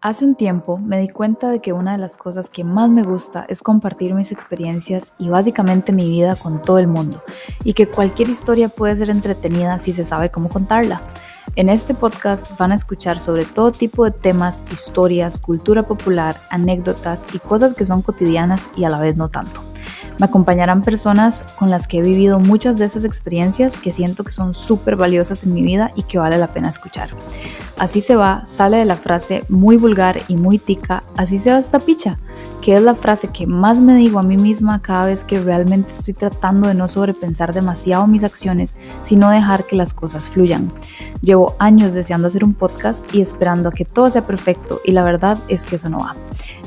Hace un tiempo me di cuenta de que una de las cosas que más me gusta es compartir mis experiencias y básicamente mi vida con todo el mundo, y que cualquier historia puede ser entretenida si se sabe cómo contarla. En este podcast van a escuchar sobre todo tipo de temas, historias, cultura popular, anécdotas y cosas que son cotidianas y a la vez no tanto. Me acompañarán personas con las que he vivido muchas de esas experiencias que siento que son súper valiosas en mi vida y que vale la pena escuchar. Así se va, sale de la frase muy vulgar y muy tica, así se va esta picha, que es la frase que más me digo a mí misma cada vez que realmente estoy tratando de no sobrepensar demasiado mis acciones, sino dejar que las cosas fluyan. Llevo años deseando hacer un podcast y esperando a que todo sea perfecto y la verdad es que eso no va.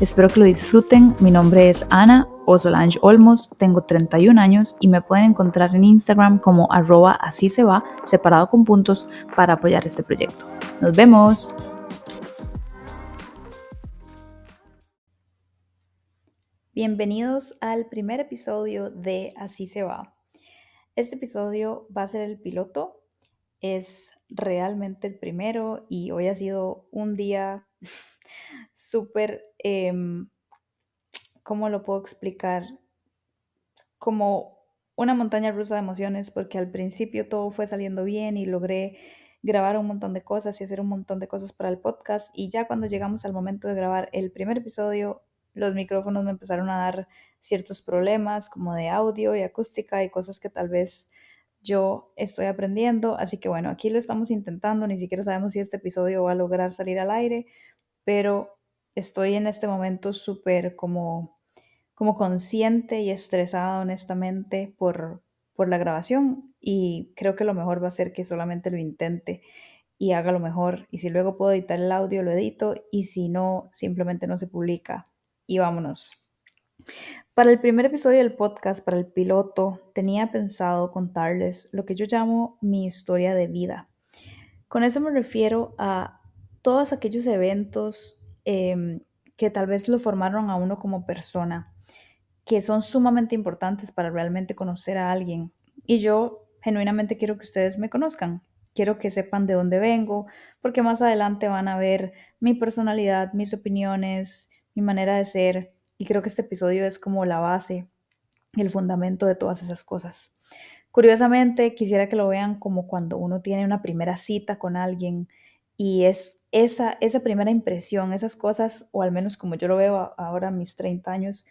Espero que lo disfruten, mi nombre es Ana o Solange Olmos, tengo 31 años y me pueden encontrar en Instagram como arroba así se va, separado con puntos, para apoyar este proyecto. Nos vemos. Bienvenidos al primer episodio de Así se va. Este episodio va a ser el piloto, es realmente el primero y hoy ha sido un día súper... Eh, ¿cómo lo puedo explicar? Como una montaña rusa de emociones, porque al principio todo fue saliendo bien y logré grabar un montón de cosas y hacer un montón de cosas para el podcast. Y ya cuando llegamos al momento de grabar el primer episodio, los micrófonos me empezaron a dar ciertos problemas como de audio y acústica y cosas que tal vez yo estoy aprendiendo. Así que bueno, aquí lo estamos intentando, ni siquiera sabemos si este episodio va a lograr salir al aire, pero estoy en este momento súper como como consciente y estresada honestamente por, por la grabación y creo que lo mejor va a ser que solamente lo intente y haga lo mejor y si luego puedo editar el audio lo edito y si no simplemente no se publica y vámonos. Para el primer episodio del podcast, para el piloto, tenía pensado contarles lo que yo llamo mi historia de vida. Con eso me refiero a todos aquellos eventos em, que tal vez lo formaron a uno como persona que son sumamente importantes para realmente conocer a alguien. Y yo genuinamente quiero que ustedes me conozcan, quiero que sepan de dónde vengo, porque más adelante van a ver mi personalidad, mis opiniones, mi manera de ser. Y creo que este episodio es como la base el fundamento de todas esas cosas. Curiosamente, quisiera que lo vean como cuando uno tiene una primera cita con alguien y es esa, esa primera impresión, esas cosas, o al menos como yo lo veo ahora mis 30 años,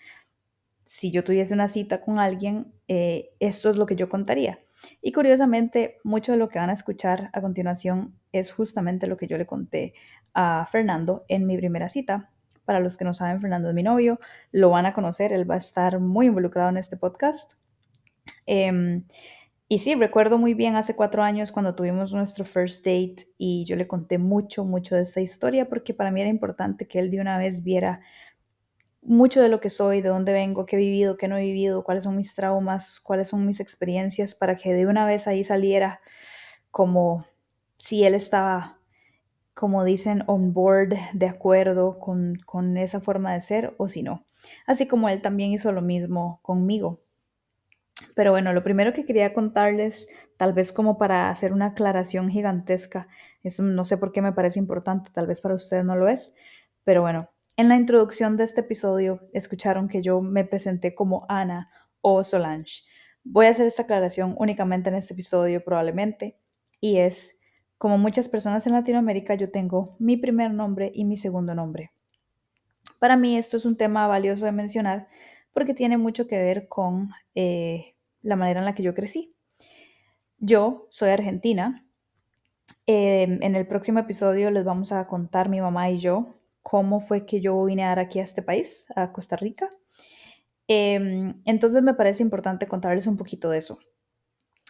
si yo tuviese una cita con alguien, eh, esto es lo que yo contaría. Y curiosamente, mucho de lo que van a escuchar a continuación es justamente lo que yo le conté a Fernando en mi primera cita. Para los que no saben, Fernando es mi novio, lo van a conocer, él va a estar muy involucrado en este podcast. Em, y sí, recuerdo muy bien hace cuatro años cuando tuvimos nuestro first date y yo le conté mucho, mucho de esta historia porque para mí era importante que él de una vez viera mucho de lo que soy, de dónde vengo, qué he vivido, qué no he vivido, cuáles son mis traumas, cuáles son mis experiencias, para que de una vez ahí saliera como si él estaba, como dicen, on board, de acuerdo con, con esa forma de ser o si no. Así como él también hizo lo mismo conmigo. Pero bueno, lo primero que quería contarles, tal vez como para hacer una aclaración gigantesca, eso no sé por qué me parece importante, tal vez para ustedes no lo es, pero bueno, en la introducción de este episodio escucharon que yo me presenté como Ana o Solange. Voy a hacer esta aclaración únicamente en este episodio probablemente y es, como muchas personas en Latinoamérica, yo tengo mi primer nombre y mi segundo nombre. Para mí esto es un tema valioso de mencionar porque tiene mucho que ver con eh, la manera en la que yo crecí. Yo soy argentina. Eh, en el próximo episodio les vamos a contar mi mamá y yo cómo fue que yo vine a dar aquí a este país, a Costa Rica. Em, entonces me parece importante contarles un poquito de eso.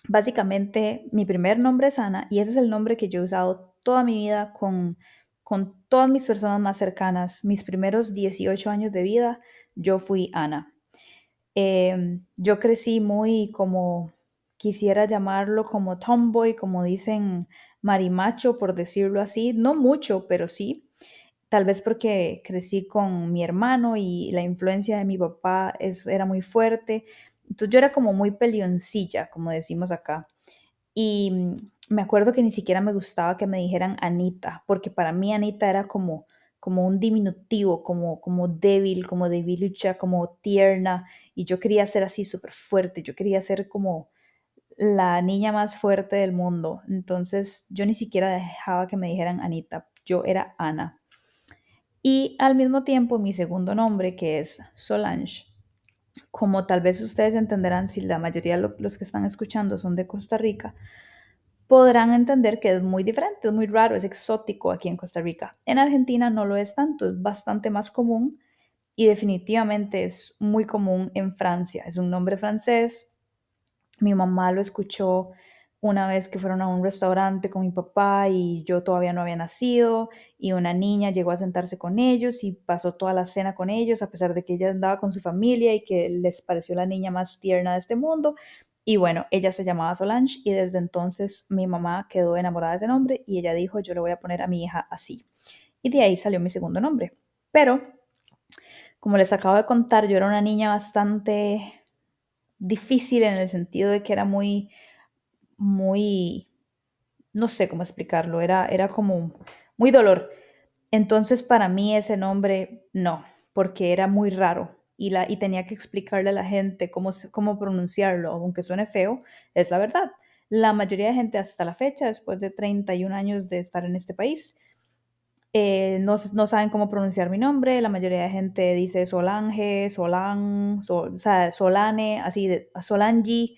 Básicamente, mi primer nombre es Ana y ese es el nombre que yo he usado toda mi vida con, con todas mis personas más cercanas. Mis primeros 18 años de vida, yo fui Ana. Em, yo crecí muy como quisiera llamarlo como tomboy, como dicen marimacho, por decirlo así. No mucho, pero sí tal vez porque crecí con mi hermano y la influencia de mi papá es, era muy fuerte. Entonces yo era como muy pelioncilla, como decimos acá. Y me acuerdo que ni siquiera me gustaba que me dijeran Anita, porque para mí Anita era como, como un diminutivo, como, como débil, como debilucha, como tierna, y yo quería ser así súper fuerte, yo quería ser como la niña más fuerte del mundo. Entonces yo ni siquiera dejaba que me dijeran Anita, yo era Ana. Y al mismo tiempo mi segundo nombre, que es Solange, como tal vez ustedes entenderán si la mayoría de los que están escuchando son de Costa Rica, podrán entender que es muy diferente, es muy raro, es exótico aquí en Costa Rica. En Argentina no lo es tanto, es bastante más común y definitivamente es muy común en Francia. Es un nombre francés. Mi mamá lo escuchó una vez que fueron a un restaurante con mi papá y yo todavía no había nacido y una niña llegó a sentarse con ellos y pasó toda la cena con ellos a pesar de que ella andaba con su familia y que les pareció la niña más tierna de este mundo. Y bueno, ella se llamaba Solange y desde entonces mi mamá quedó enamorada de ese nombre y ella dijo, yo le voy a poner a mi hija así. Y de ahí salió mi segundo nombre. Pero, como les acabo de contar, yo era una niña bastante difícil en el sentido de que era muy muy, no sé cómo explicarlo, era, era como muy dolor. Entonces para mí ese nombre no, porque era muy raro y, la, y tenía que explicarle a la gente cómo, cómo pronunciarlo, aunque suene feo, es la verdad. La mayoría de gente hasta la fecha, después de 31 años de estar en este país, eh, no, no, saben cómo pronunciar mi nombre. La mayoría de gente dice Solange, Solan, o sea, Solane, así de Solangi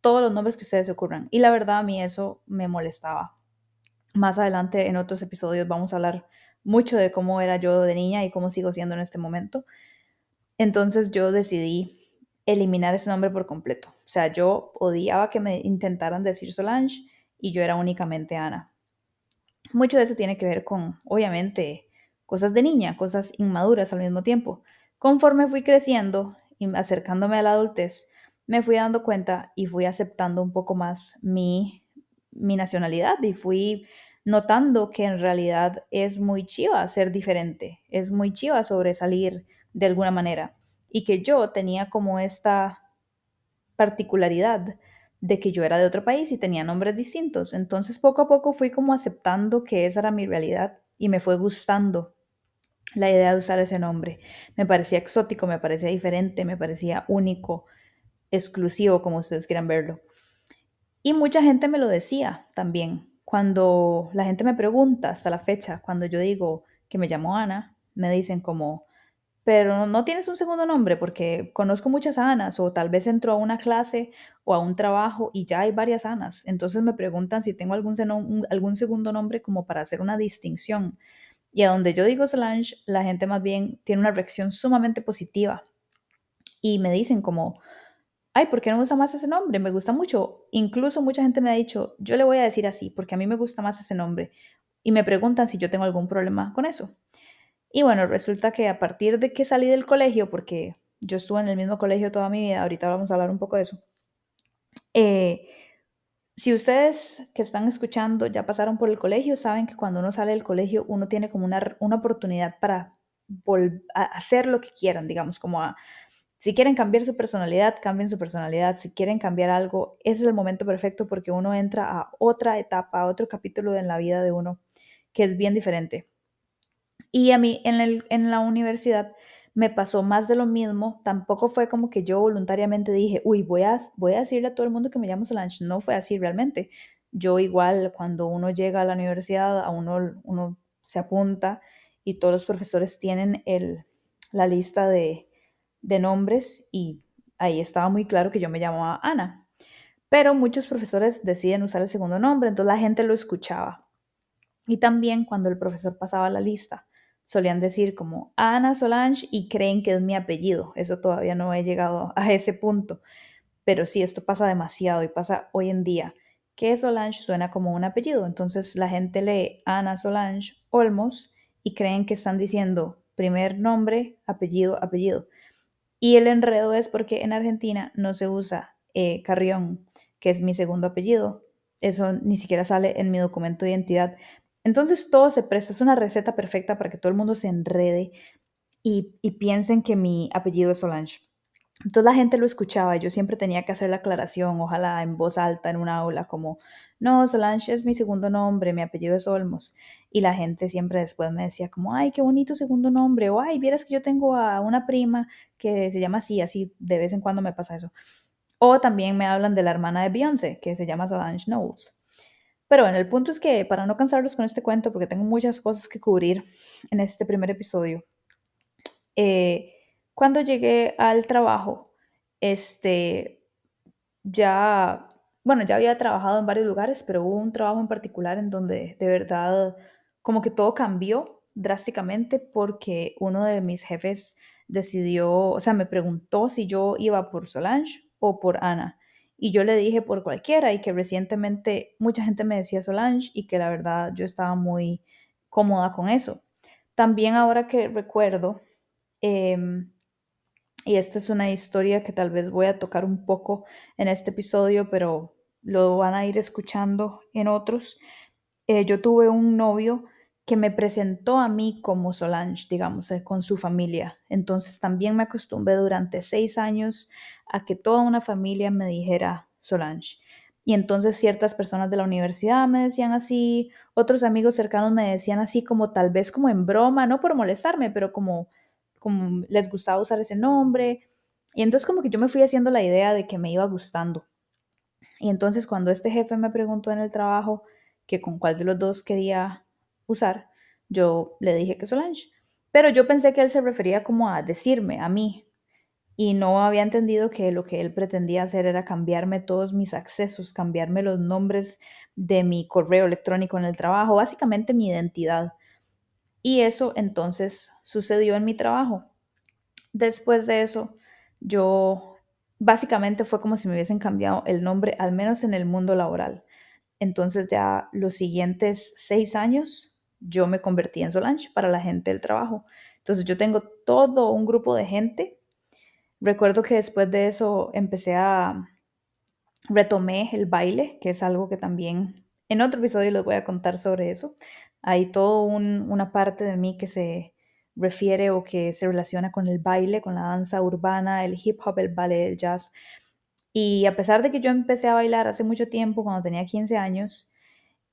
todos los nombres que ustedes se ocurran. Y la verdad a mí eso me molestaba. Más adelante en otros episodios vamos a hablar mucho de cómo era yo de niña y cómo sigo siendo en este momento. Entonces yo decidí eliminar ese nombre por completo. O sea, yo odiaba que me intentaran decir Solange y yo era únicamente Ana. Mucho de eso tiene que ver con, obviamente, cosas de niña, cosas inmaduras al mismo tiempo. Conforme fui creciendo y acercándome a la adultez, me fui dando cuenta y fui aceptando un poco más mi, mi nacionalidad y fui notando que en realidad es muy chiva ser diferente, es muy chiva sobresalir de alguna manera y que yo tenía como esta particularidad de que yo era de otro país y tenía nombres distintos. Entonces poco a poco fui como aceptando que esa era mi realidad y me fue gustando la idea de usar ese nombre. Me parecía exótico, me parecía diferente, me parecía único, exclusivo, como ustedes quieran verlo. Y mucha gente me lo decía también. Cuando la gente me pregunta hasta la fecha, cuando yo digo que me llamo Ana, me dicen como, pero no tienes un segundo nombre porque conozco muchas Anas o tal vez entro a una clase o a un trabajo y ya hay varias Anas. Entonces me preguntan si tengo algún, algún segundo nombre como para hacer una distinción. Y a donde yo digo Solange, la gente más bien tiene una reacción sumamente positiva y me dicen como, ay, ¿por qué no usa más ese nombre? Me gusta mucho. Incluso mucha gente me ha dicho, yo le voy a decir así, porque a mí me gusta más ese nombre. Y me preguntan si yo tengo algún problema con eso. Y bueno, resulta que a partir de que salí del colegio, porque yo estuve en el mismo colegio toda mi vida, ahorita vamos a hablar un poco de eso. Eh, si ustedes que están escuchando ya pasaron por el colegio, saben que cuando uno sale del colegio uno tiene como una, una oportunidad para hacer lo que quieran, digamos, como a si quieren cambiar su personalidad, cambien su personalidad. Si quieren cambiar algo, ese es el momento perfecto porque uno entra a otra etapa, a otro capítulo en la vida de uno que es bien diferente. Y a mí en, el, en la universidad me pasó más de lo mismo. Tampoco fue como que yo voluntariamente dije, uy, voy a, voy a decirle a todo el mundo que me llamo Solange. No fue así realmente. Yo igual cuando uno llega a la universidad, a uno, uno se apunta y todos los profesores tienen el, la lista de, de nombres y ahí estaba muy claro que yo me llamaba Ana. Pero muchos profesores deciden usar el segundo nombre, entonces la gente lo escuchaba. Y también cuando el profesor pasaba la lista, solían decir como Ana Solange y creen que es mi apellido. Eso todavía no he llegado a ese punto. Pero sí, esto pasa demasiado y pasa hoy en día, que Solange suena como un apellido. Entonces la gente lee Ana Solange Olmos y creen que están diciendo primer nombre, apellido, apellido. Y el enredo es porque en Argentina no se usa eh, Carrión, que es mi segundo apellido. Eso ni siquiera sale en mi documento de identidad. Entonces todo se presta, es una receta perfecta para que todo el mundo se enrede y, y piensen que mi apellido es Solange. Entonces la gente lo escuchaba yo siempre tenía que hacer la aclaración, ojalá en voz alta en un aula, como, no, Solange es mi segundo nombre, mi apellido es Olmos. Y la gente siempre después me decía como, ay, qué bonito segundo nombre, o ay, vieras que yo tengo a una prima que se llama así, así de vez en cuando me pasa eso. O también me hablan de la hermana de Beyoncé, que se llama Solange Knowles. Pero bueno, el punto es que para no cansarlos con este cuento, porque tengo muchas cosas que cubrir en este primer episodio, eh, cuando llegué al trabajo, este, ya, bueno, ya había trabajado en varios lugares, pero hubo un trabajo en particular en donde de verdad como que todo cambió drásticamente porque uno de mis jefes decidió, o sea, me preguntó si yo iba por Solange o por Ana. Y yo le dije por cualquiera y que recientemente mucha gente me decía Solange y que la verdad yo estaba muy cómoda con eso. También ahora que recuerdo, em, y esta es una historia que tal vez voy a tocar un poco en este episodio, pero lo van a ir escuchando en otros. Eh, yo tuve un novio que me presentó a mí como Solange, digamos, eh, con su familia. Entonces también me acostumbré durante seis años a que toda una familia me dijera Solange. Y entonces ciertas personas de la universidad me decían así, otros amigos cercanos me decían así como tal vez como en broma, no por molestarme, pero como, como les gustaba usar ese nombre. Y entonces como que yo me fui haciendo la idea de que me iba gustando. Y entonces cuando este jefe me preguntó en el trabajo que con cuál de los dos quería usar, yo le dije que Solange. Pero yo pensé que él se refería como a decirme, a mí, y no había entendido que lo que él pretendía hacer era cambiarme todos mis accesos, cambiarme los nombres de mi correo electrónico en el trabajo, básicamente mi identidad. Y eso entonces sucedió en mi trabajo. Después de eso, yo básicamente fue como si me hubiesen cambiado el nombre, al menos en el mundo laboral. Entonces ya los siguientes seis años yo me convertí en Solange para la gente del trabajo. Entonces yo tengo todo un grupo de gente Recuerdo que después de eso empecé a retomé el baile, que es algo que también en otro episodio les voy a contar sobre eso. Hay todo una parte de mí que se refiere o que se relaciona con el baile, con la danza urbana, el hip hop, el ballet, el jazz. Y a pesar de que yo empecé a bailar hace mucho tiempo, cuando tenía 15 años,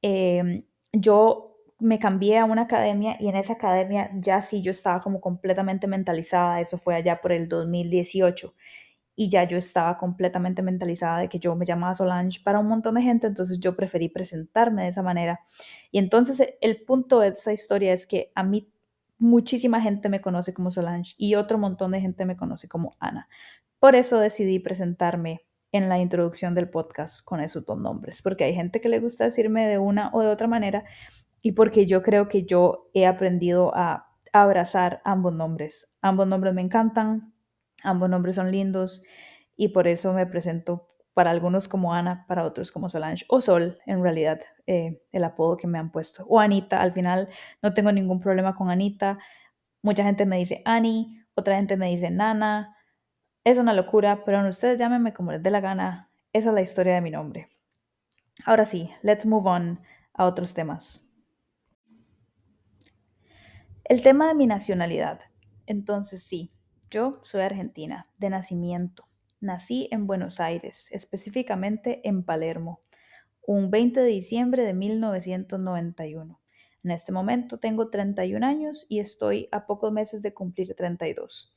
em, yo me cambié a una academia y en esa academia ya sí yo estaba como completamente mentalizada, eso fue allá por el 2018 y ya yo estaba completamente mentalizada de que yo me llamaba Solange para un montón de gente, entonces yo preferí presentarme de esa manera. Y entonces e, el punto de esta historia es que a mí muchísima gente me conoce como Solange y otro montón de gente me conoce como Ana. Por eso decidí presentarme en la introducción del podcast con esos dos nombres, porque hay gente que le gusta decirme de una o de otra manera y porque yo creo que yo he aprendido a abrazar ambos nombres. Ambos nombres me encantan, ambos nombres son lindos y por eso me presento para algunos como Ana, para otros como Solange o Sol, en realidad, eh, el apodo que me han puesto. O Anita, al final no tengo ningún problema con Anita. Mucha gente me dice Ani, otra gente me dice Nana. Es una locura, pero ustedes llámenme como les dé la gana. Esa es la historia de mi nombre. Ahora sí, let's move on a otros temas. El tema de mi nacionalidad. Entonces sí, yo soy argentina, de nacimiento. Nací en Buenos Aires, específicamente en Palermo, un 20 de diciembre de 1991. En este momento tengo 31 años y estoy a pocos meses de cumplir 32.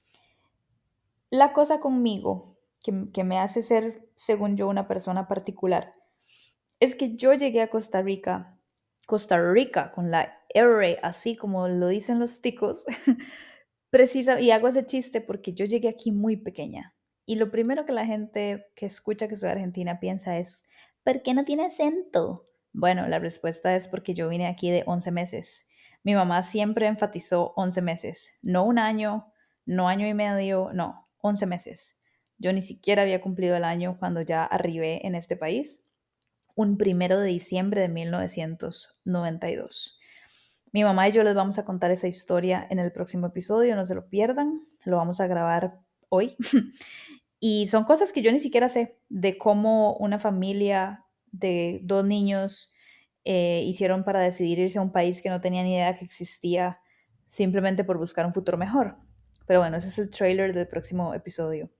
La cosa conmigo, que, me hace ser, según yo, una persona particular, es que yo llegué a Costa Rica Costa Rica, con la R, así como lo dicen los ticos. Precisa, y hago ese chiste porque yo llegué aquí muy pequeña. Y lo primero que la gente que escucha que soy argentina piensa es, ¿por qué no tiene acento? Bueno, la respuesta es porque yo vine aquí de 11 meses. Mi mamá siempre enfatizó 11 meses, no un año, no año y medio, no, 11 meses. Yo ni siquiera había cumplido el año cuando ya arribé en este país un primero de diciembre de 1992. Mi mamá y yo les vamos a contar esa historia en el próximo episodio, no se lo pierdan, lo vamos a grabar hoy. y son cosas que yo ni siquiera sé de cómo una familia de dos niños eh, hicieron para decidir irse a un país que no tenía ni idea que existía simplemente por buscar un futuro mejor. Pero bueno, ese es el trailer del próximo episodio.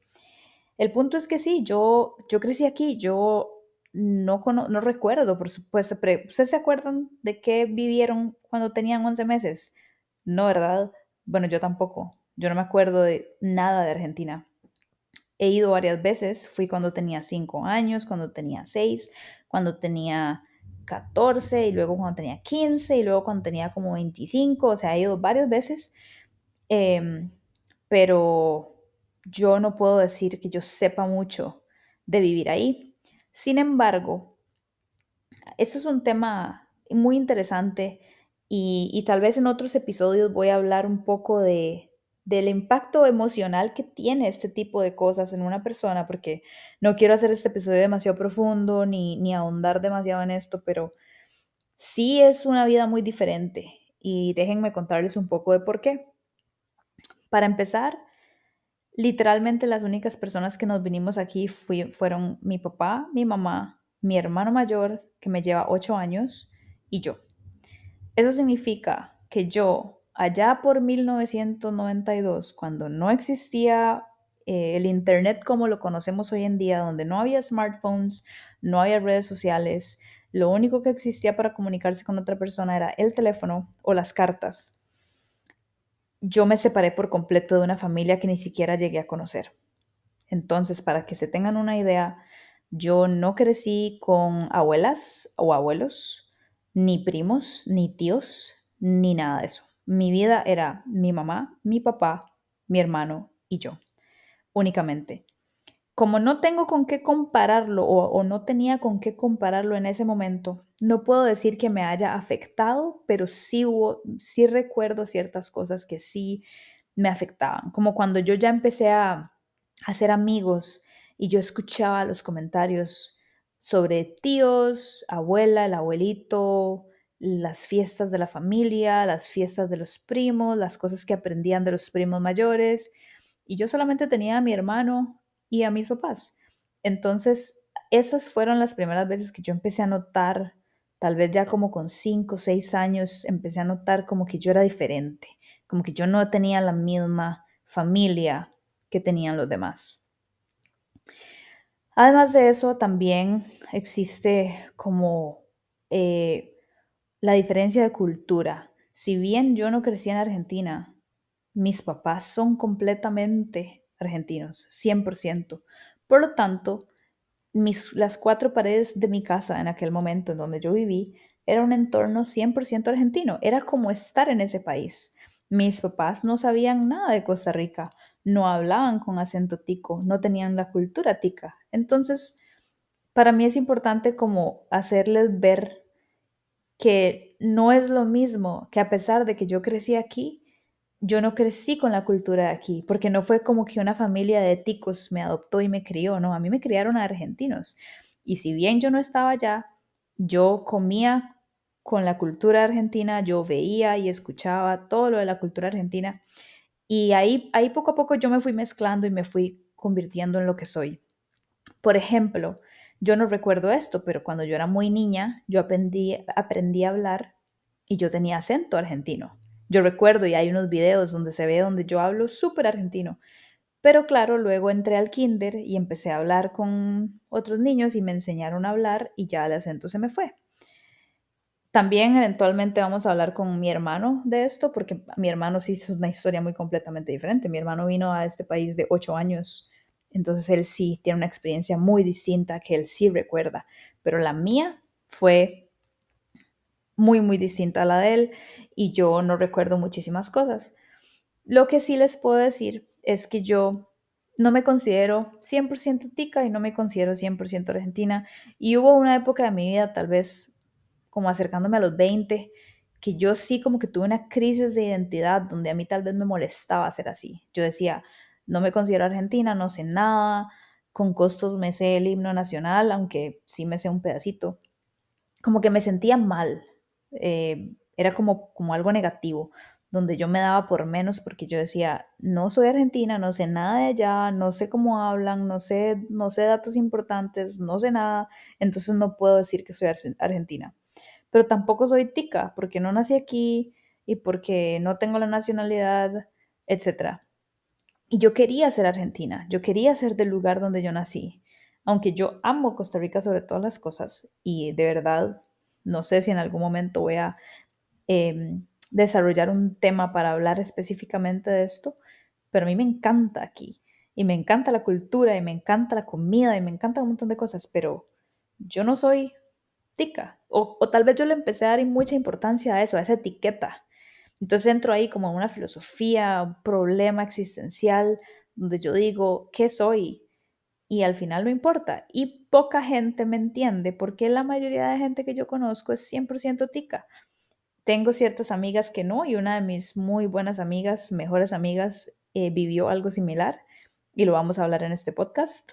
El punto es que sí, yo, yo crecí aquí, yo no, no recuerdo, por supuesto. ¿Ustedes se acuerdan de qué vivieron cuando tenían 11 meses? No, ¿verdad? Bueno, yo tampoco. Yo no me acuerdo de nada de Argentina. He ido varias veces. Fui cuando tenía 5 años, cuando tenía 6, cuando tenía 14 y luego cuando tenía 15 y luego cuando tenía como 25. O sea, he ido varias veces. Em, pero yo no puedo decir que yo sepa mucho de vivir ahí. Sin embargo, eso es un tema muy interesante y, tal vez en otros episodios voy a hablar un poco de, del impacto emocional que tiene este tipo de cosas en una persona, porque no quiero hacer este episodio demasiado profundo ni, ni ahondar demasiado en esto, pero sí es una vida muy diferente y déjenme contarles un poco de por qué. Para empezar, literalmente las únicas personas que nos vinimos aquí fueron mi papá, mi mamá, mi hermano mayor, que me lleva ocho años, y yo. Eso significa que yo, allá por 1992, cuando no existía eh, el Internet como lo conocemos hoy en día, donde no había smartphones, no había redes sociales, lo único que existía para comunicarse con otra persona era el teléfono o las cartas. Yo me separé por completo de una familia que ni siquiera llegué a conocer. Entonces, para que se tengan una idea, yo no crecí con abuelas o abuelos, ni primos, ni tíos, ni nada de eso. Mi vida era mi mamá, mi papá, mi hermano y yo, únicamente. Como no tengo con qué compararlo o, no tenía con qué compararlo en ese momento, no puedo decir que me haya afectado, pero sí hubo, sí recuerdo ciertas cosas que sí me afectaban, como cuando yo ya empecé a, a hacer amigos y yo escuchaba los comentarios sobre tíos, abuela, el abuelito, las fiestas de la familia, las fiestas de los primos, las cosas que aprendían de los primos mayores. Y yo solamente tenía a mi hermano y a mis papás. Entonces, esas fueron las primeras veces que yo empecé a notar, tal vez ya como con cinco o seis años, empecé a notar como que yo era diferente, como que yo no tenía la misma familia que tenían los demás. Además de eso, también existe como eh, la diferencia de cultura. Si bien yo no crecí en Argentina, mis papás son completamente argentinos, 100%. Por lo tanto, mis, las cuatro paredes de mi casa en aquel momento en donde yo viví era un entorno 100% argentino. Era como estar en ese país. Mis papás no sabían nada de Costa Rica no hablaban con acento tico, no tenían la cultura tica. Entonces, para mí es importante como hacerles ver que no es lo mismo, que a pesar de que yo crecí aquí, yo no crecí con la cultura de aquí, porque no fue como que una familia de ticos me adoptó y me crió, no, a mí me criaron argentinos. Y si bien yo no estaba allá, yo comía con la cultura argentina, yo veía y escuchaba todo lo de la cultura argentina y ahí, ahí poco a poco yo me fui mezclando y me fui convirtiendo en lo que soy. Por ejemplo, yo no recuerdo esto, pero cuando yo era muy niña, yo aprendí, aprendí a hablar y yo tenía acento argentino. Yo recuerdo y hay unos videos donde se ve donde yo hablo súper argentino. Pero claro, luego entré al kinder y empecé a hablar con otros niños y me enseñaron a hablar y ya el acento se me fue. También eventualmente vamos a hablar con mi hermano de esto, porque mi hermano sí es una historia muy completamente diferente. Mi hermano vino a este país de ocho años, entonces él sí tiene una experiencia muy distinta que él sí recuerda, pero la mía fue muy, muy distinta a la de él y yo no recuerdo muchísimas cosas. Lo que sí les puedo decir es que yo no me considero 100% tica y no me considero 100% argentina y hubo una época de mi vida, tal vez como acercándome a los 20, que yo sí como que tuve una crisis de identidad donde a mí tal vez me molestaba ser así. Yo decía, no me considero argentina, no sé nada, con costos me sé el himno nacional, aunque sí me sé un pedacito. Como que me sentía mal, eh, era como, como algo negativo, donde yo me daba por menos porque yo decía, no soy argentina, no sé nada de allá, no sé cómo hablan, no sé, no sé datos importantes, no sé nada, entonces no puedo decir que soy argentina pero tampoco soy tica porque no nací aquí y porque no tengo la nacionalidad, etc. Y yo quería ser argentina, yo quería ser del lugar donde yo nací, aunque yo amo Costa Rica sobre todas las cosas y de verdad no sé si en algún momento voy a em, desarrollar un tema para hablar específicamente de esto, pero a mí me encanta aquí y me encanta la cultura y me encanta la comida y me encanta un montón de cosas, pero yo no soy tica o, o tal vez yo le empecé a dar mucha importancia a eso, a esa etiqueta. Entonces entro ahí como una filosofía, un problema existencial, donde yo digo, ¿qué soy? Y al final no importa. Y poca gente me entiende porque la mayoría de gente que yo conozco es 100% tica. Tengo ciertas amigas que no y una de mis muy buenas amigas, mejores amigas, eh, vivió algo similar y lo vamos a hablar en este podcast.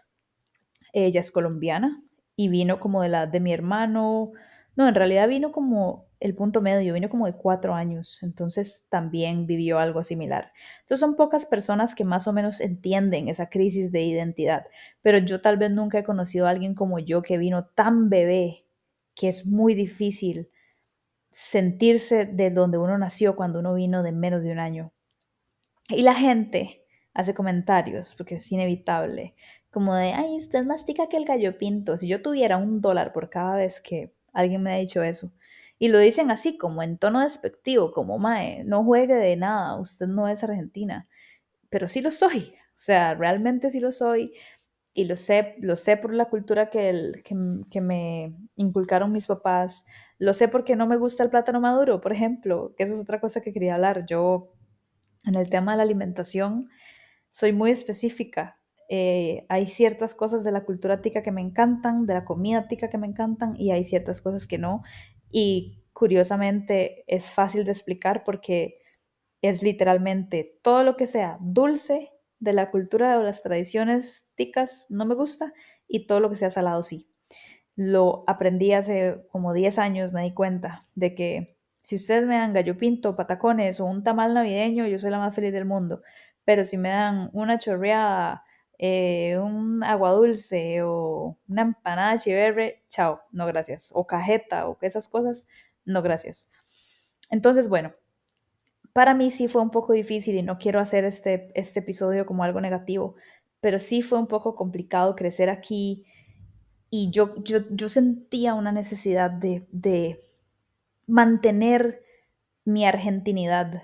Ella es colombiana y vino como de la de mi hermano. No, en realidad vino como el punto medio, vino como de cuatro años, entonces también vivió algo similar. Entonces son pocas personas que más o menos entienden esa crisis de identidad, pero yo tal vez nunca he conocido a alguien como yo que vino tan bebé que es muy difícil sentirse de donde uno nació cuando uno vino de menos de un año. Y la gente hace comentarios, porque es inevitable, como de, ay, usted es más tica que el gallo pinto. Si yo tuviera un dólar por cada vez que alguien me ha dicho eso, y lo dicen así, como en tono despectivo, como, mae, no juegue de nada, usted no es argentina, pero sí lo soy, o sea, realmente sí lo soy, y lo sé, lo sé por la cultura que, el, que, que, me inculcaron mis papás, lo sé porque no me gusta el plátano maduro, por ejemplo, que eso es otra cosa que quería hablar. Yo, en el tema de la alimentación, soy muy específica. Eh, hay ciertas cosas de la cultura tica que me encantan, de la comida tica que me encantan, y hay ciertas cosas que no. Y curiosamente es fácil de explicar porque es literalmente todo lo que sea dulce de la cultura o las tradiciones ticas no me gusta y todo lo que sea salado sí. Lo aprendí hace como 10 años, me di cuenta de que si ustedes me dan gallo pinto, patacones o un tamal navideño, yo soy la más feliz del mundo. Pero si me dan una chorreada, eh, un agua dulce o una empanada chiverre, chao, no gracias. O cajeta o esas cosas, no gracias. Entonces, bueno, para mí sí fue un poco difícil y no quiero hacer este, este episodio como algo negativo, pero sí fue un poco complicado crecer aquí y yo, yo, yo sentía una necesidad de, de mantener mi argentinidad,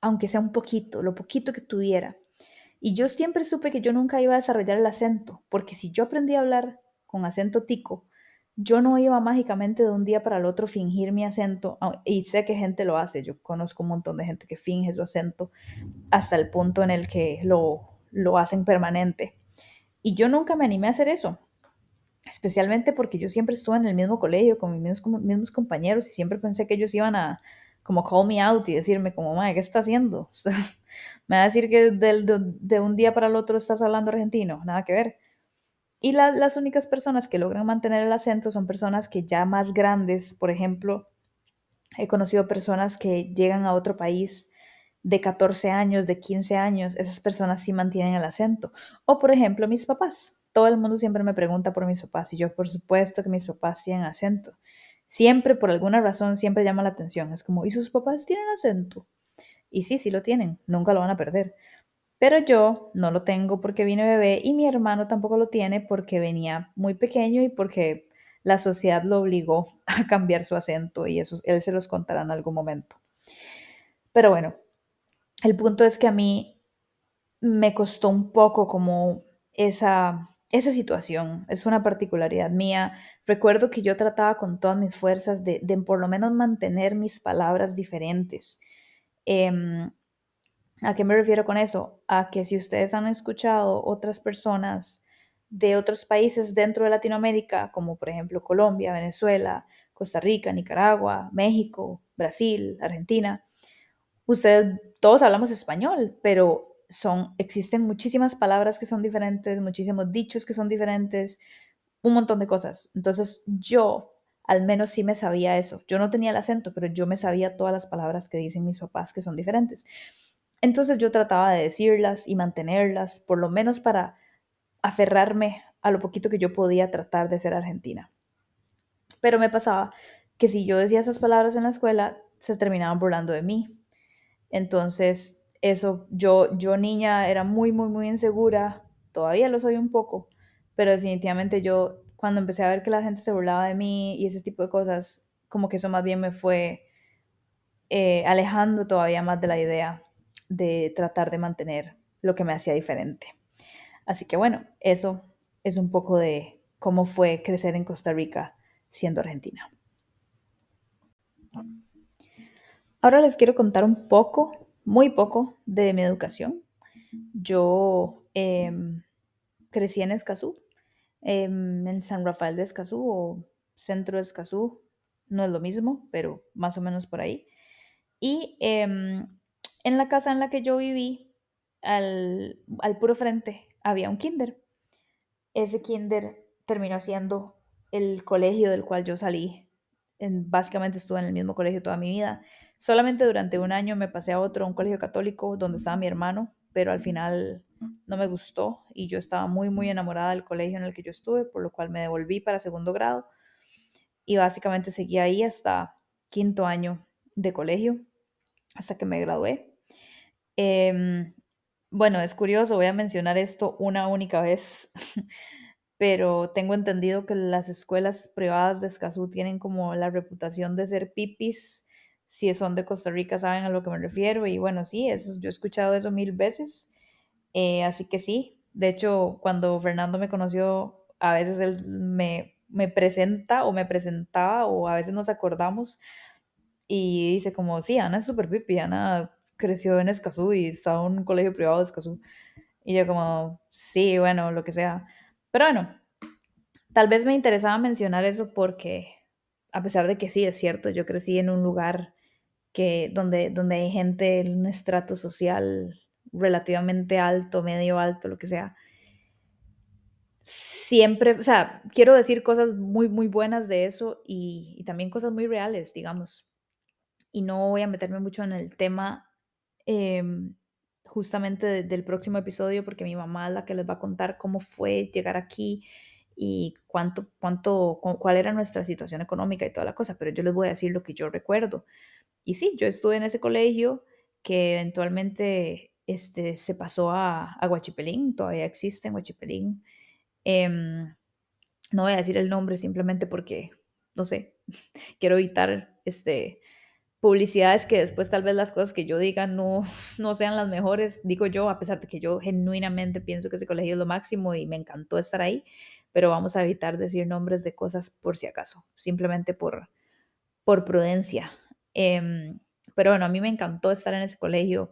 aunque sea un poquito, lo poquito que tuviera. Y yo siempre supe que yo nunca iba a desarrollar el acento, porque si yo aprendí a hablar con acento tico, yo no iba mágicamente de un día para el otro fingir mi acento, y sé que gente lo hace, yo conozco un montón de gente que finge su acento hasta el punto en el que lo, lo hacen permanente. Y yo nunca me animé a hacer eso, especialmente porque yo siempre estuve en el mismo colegio con mis mismos, mismos compañeros y siempre pensé que ellos iban a como call me out y decirme como, madre, ¿qué está haciendo? me va a decir que de, de, un día para el otro estás hablando argentino, nada que ver. Y la, las únicas personas que logran mantener el acento son personas que ya más grandes, por ejemplo, he conocido personas que llegan a otro país de 14 años, de 15 años, esas personas sí mantienen el acento. O por ejemplo, mis papás. Todo el mundo siempre me pregunta por mis papás y yo por supuesto que mis papás tienen acento. Siempre, por alguna razón, siempre llama la atención. Es como, ¿y sus papás tienen acento? Y sí, sí lo tienen, nunca lo van a perder. Pero yo no lo tengo porque vine bebé y mi hermano tampoco lo tiene porque venía muy pequeño y porque la sociedad lo obligó a cambiar su acento y eso él se los contará en algún momento. Pero bueno, el punto es que a mí me costó un poco como esa, esa situación, es una particularidad mía. Recuerdo que yo trataba con todas mis fuerzas de, de por lo menos mantener mis palabras diferentes. Eh, ¿A qué me refiero con eso? A que si ustedes han escuchado otras personas de otros países dentro de Latinoamérica, como por ejemplo Colombia, Venezuela, Costa Rica, Nicaragua, México, Brasil, Argentina, ustedes todos hablamos español, pero son existen muchísimas palabras que son diferentes, muchísimos dichos que son diferentes, un montón de cosas. Entonces, yo al menos sí me sabía eso. Yo no tenía el acento, pero yo me sabía todas las palabras que dicen mis papás que son diferentes. Entonces yo trataba de decirlas y mantenerlas, por lo menos para aferrarme a lo poquito que yo podía tratar de ser argentina. Pero me pasaba que si yo decía esas palabras en la escuela, se terminaban burlando de mí. Entonces, eso, yo, yo niña era muy, muy, muy insegura, todavía lo soy un poco, pero definitivamente yo cuando empecé a ver que la gente se burlaba de mí y ese tipo de cosas, como que eso más bien me fue eh, alejando todavía más de la idea de tratar de mantener lo que me hacía diferente. Así que bueno, eso es un poco de cómo fue crecer en Costa Rica siendo argentina. Ahora les quiero contar un poco, muy poco, de mi educación. Yo eh, crecí en Escazú, eh, en San Rafael de Escazú o centro de Escazú, no es lo mismo, pero más o menos por ahí. Y eh, en la casa en la que yo viví, al, al puro frente, había un kinder. Ese kinder terminó siendo el colegio del cual yo salí. En, básicamente estuve en el mismo colegio toda mi vida. Solamente durante un año me pasé a otro, a un colegio católico, donde estaba mi hermano, pero al final no me gustó y yo estaba muy, muy enamorada del colegio en el que yo estuve, por lo cual me devolví para segundo grado y básicamente seguí ahí hasta quinto año de colegio, hasta que me gradué. Eh, bueno, es curioso, voy a mencionar esto una única vez, pero tengo entendido que las escuelas privadas de Escazú tienen como la reputación de ser pipis. Si son de Costa Rica saben a lo que me refiero y bueno, sí, eso, yo he escuchado eso mil veces, eh, así que sí. De hecho, cuando Fernando me conoció, a veces él me, me presenta o me presentaba o a veces nos acordamos y dice como, sí, Ana es súper pipi, Ana creció en Escazú y estaba en un colegio privado de Escazú. Y yo como, sí, bueno, lo que sea. Pero bueno, tal vez me interesaba mencionar eso porque, a pesar de que sí, es cierto, yo crecí en un lugar que, donde, donde hay gente en un estrato social relativamente alto, medio alto, lo que sea. Siempre, o sea, quiero decir cosas muy, muy buenas de eso y, y también cosas muy reales, digamos. Y no voy a meterme mucho en el tema eh, justamente de, del próximo episodio porque mi mamá es la que les va a contar cómo fue llegar aquí y cuánto, cuánto, cuál era nuestra situación económica y toda la cosa, pero yo les voy a decir lo que yo recuerdo. Y sí, yo estuve en ese colegio que eventualmente este, se pasó a, a Huachipelín, todavía existe en Huachipelín. Eh, no voy a decir el nombre simplemente porque, no sé, quiero evitar este, publicidades que después tal vez las cosas que yo diga no, no sean las mejores, digo yo, a pesar de que yo genuinamente pienso que ese colegio es lo máximo y me encantó estar ahí, pero vamos a evitar decir nombres de cosas por si acaso, simplemente por, por prudencia. Eh, pero bueno, a mí me encantó estar en ese colegio,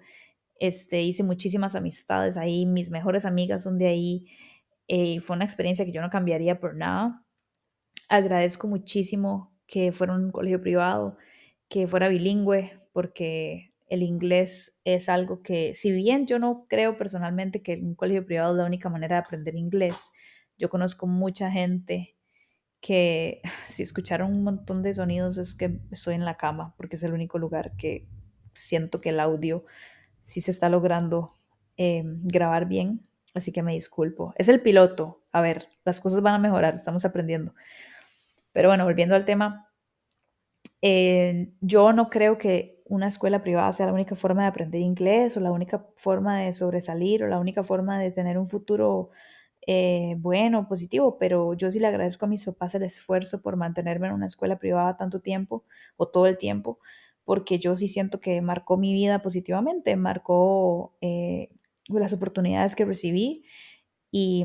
este, hice muchísimas amistades ahí, mis mejores amigas son de ahí, eh, fue una experiencia que yo no cambiaría por nada. Agradezco muchísimo que fuera un colegio privado, que fuera bilingüe, porque el inglés es algo que, si bien yo no creo personalmente que un colegio privado es la única manera de aprender inglés, yo conozco mucha gente que si escucharon un montón de sonidos es que estoy en la cama, porque es el único lugar que siento que el audio sí se está logrando eh, grabar bien, así que me disculpo. Es el piloto, a ver, las cosas van a mejorar, estamos aprendiendo. Pero bueno, volviendo al tema, eh, yo no creo que una escuela privada sea la única forma de aprender inglés o la única forma de sobresalir o la única forma de tener un futuro eh, bueno, positivo, pero yo sí le agradezco a mis papás el esfuerzo por mantenerme en una escuela privada tanto tiempo o todo el tiempo, porque yo sí siento que marcó mi vida positivamente, marcó eh, las oportunidades que recibí y,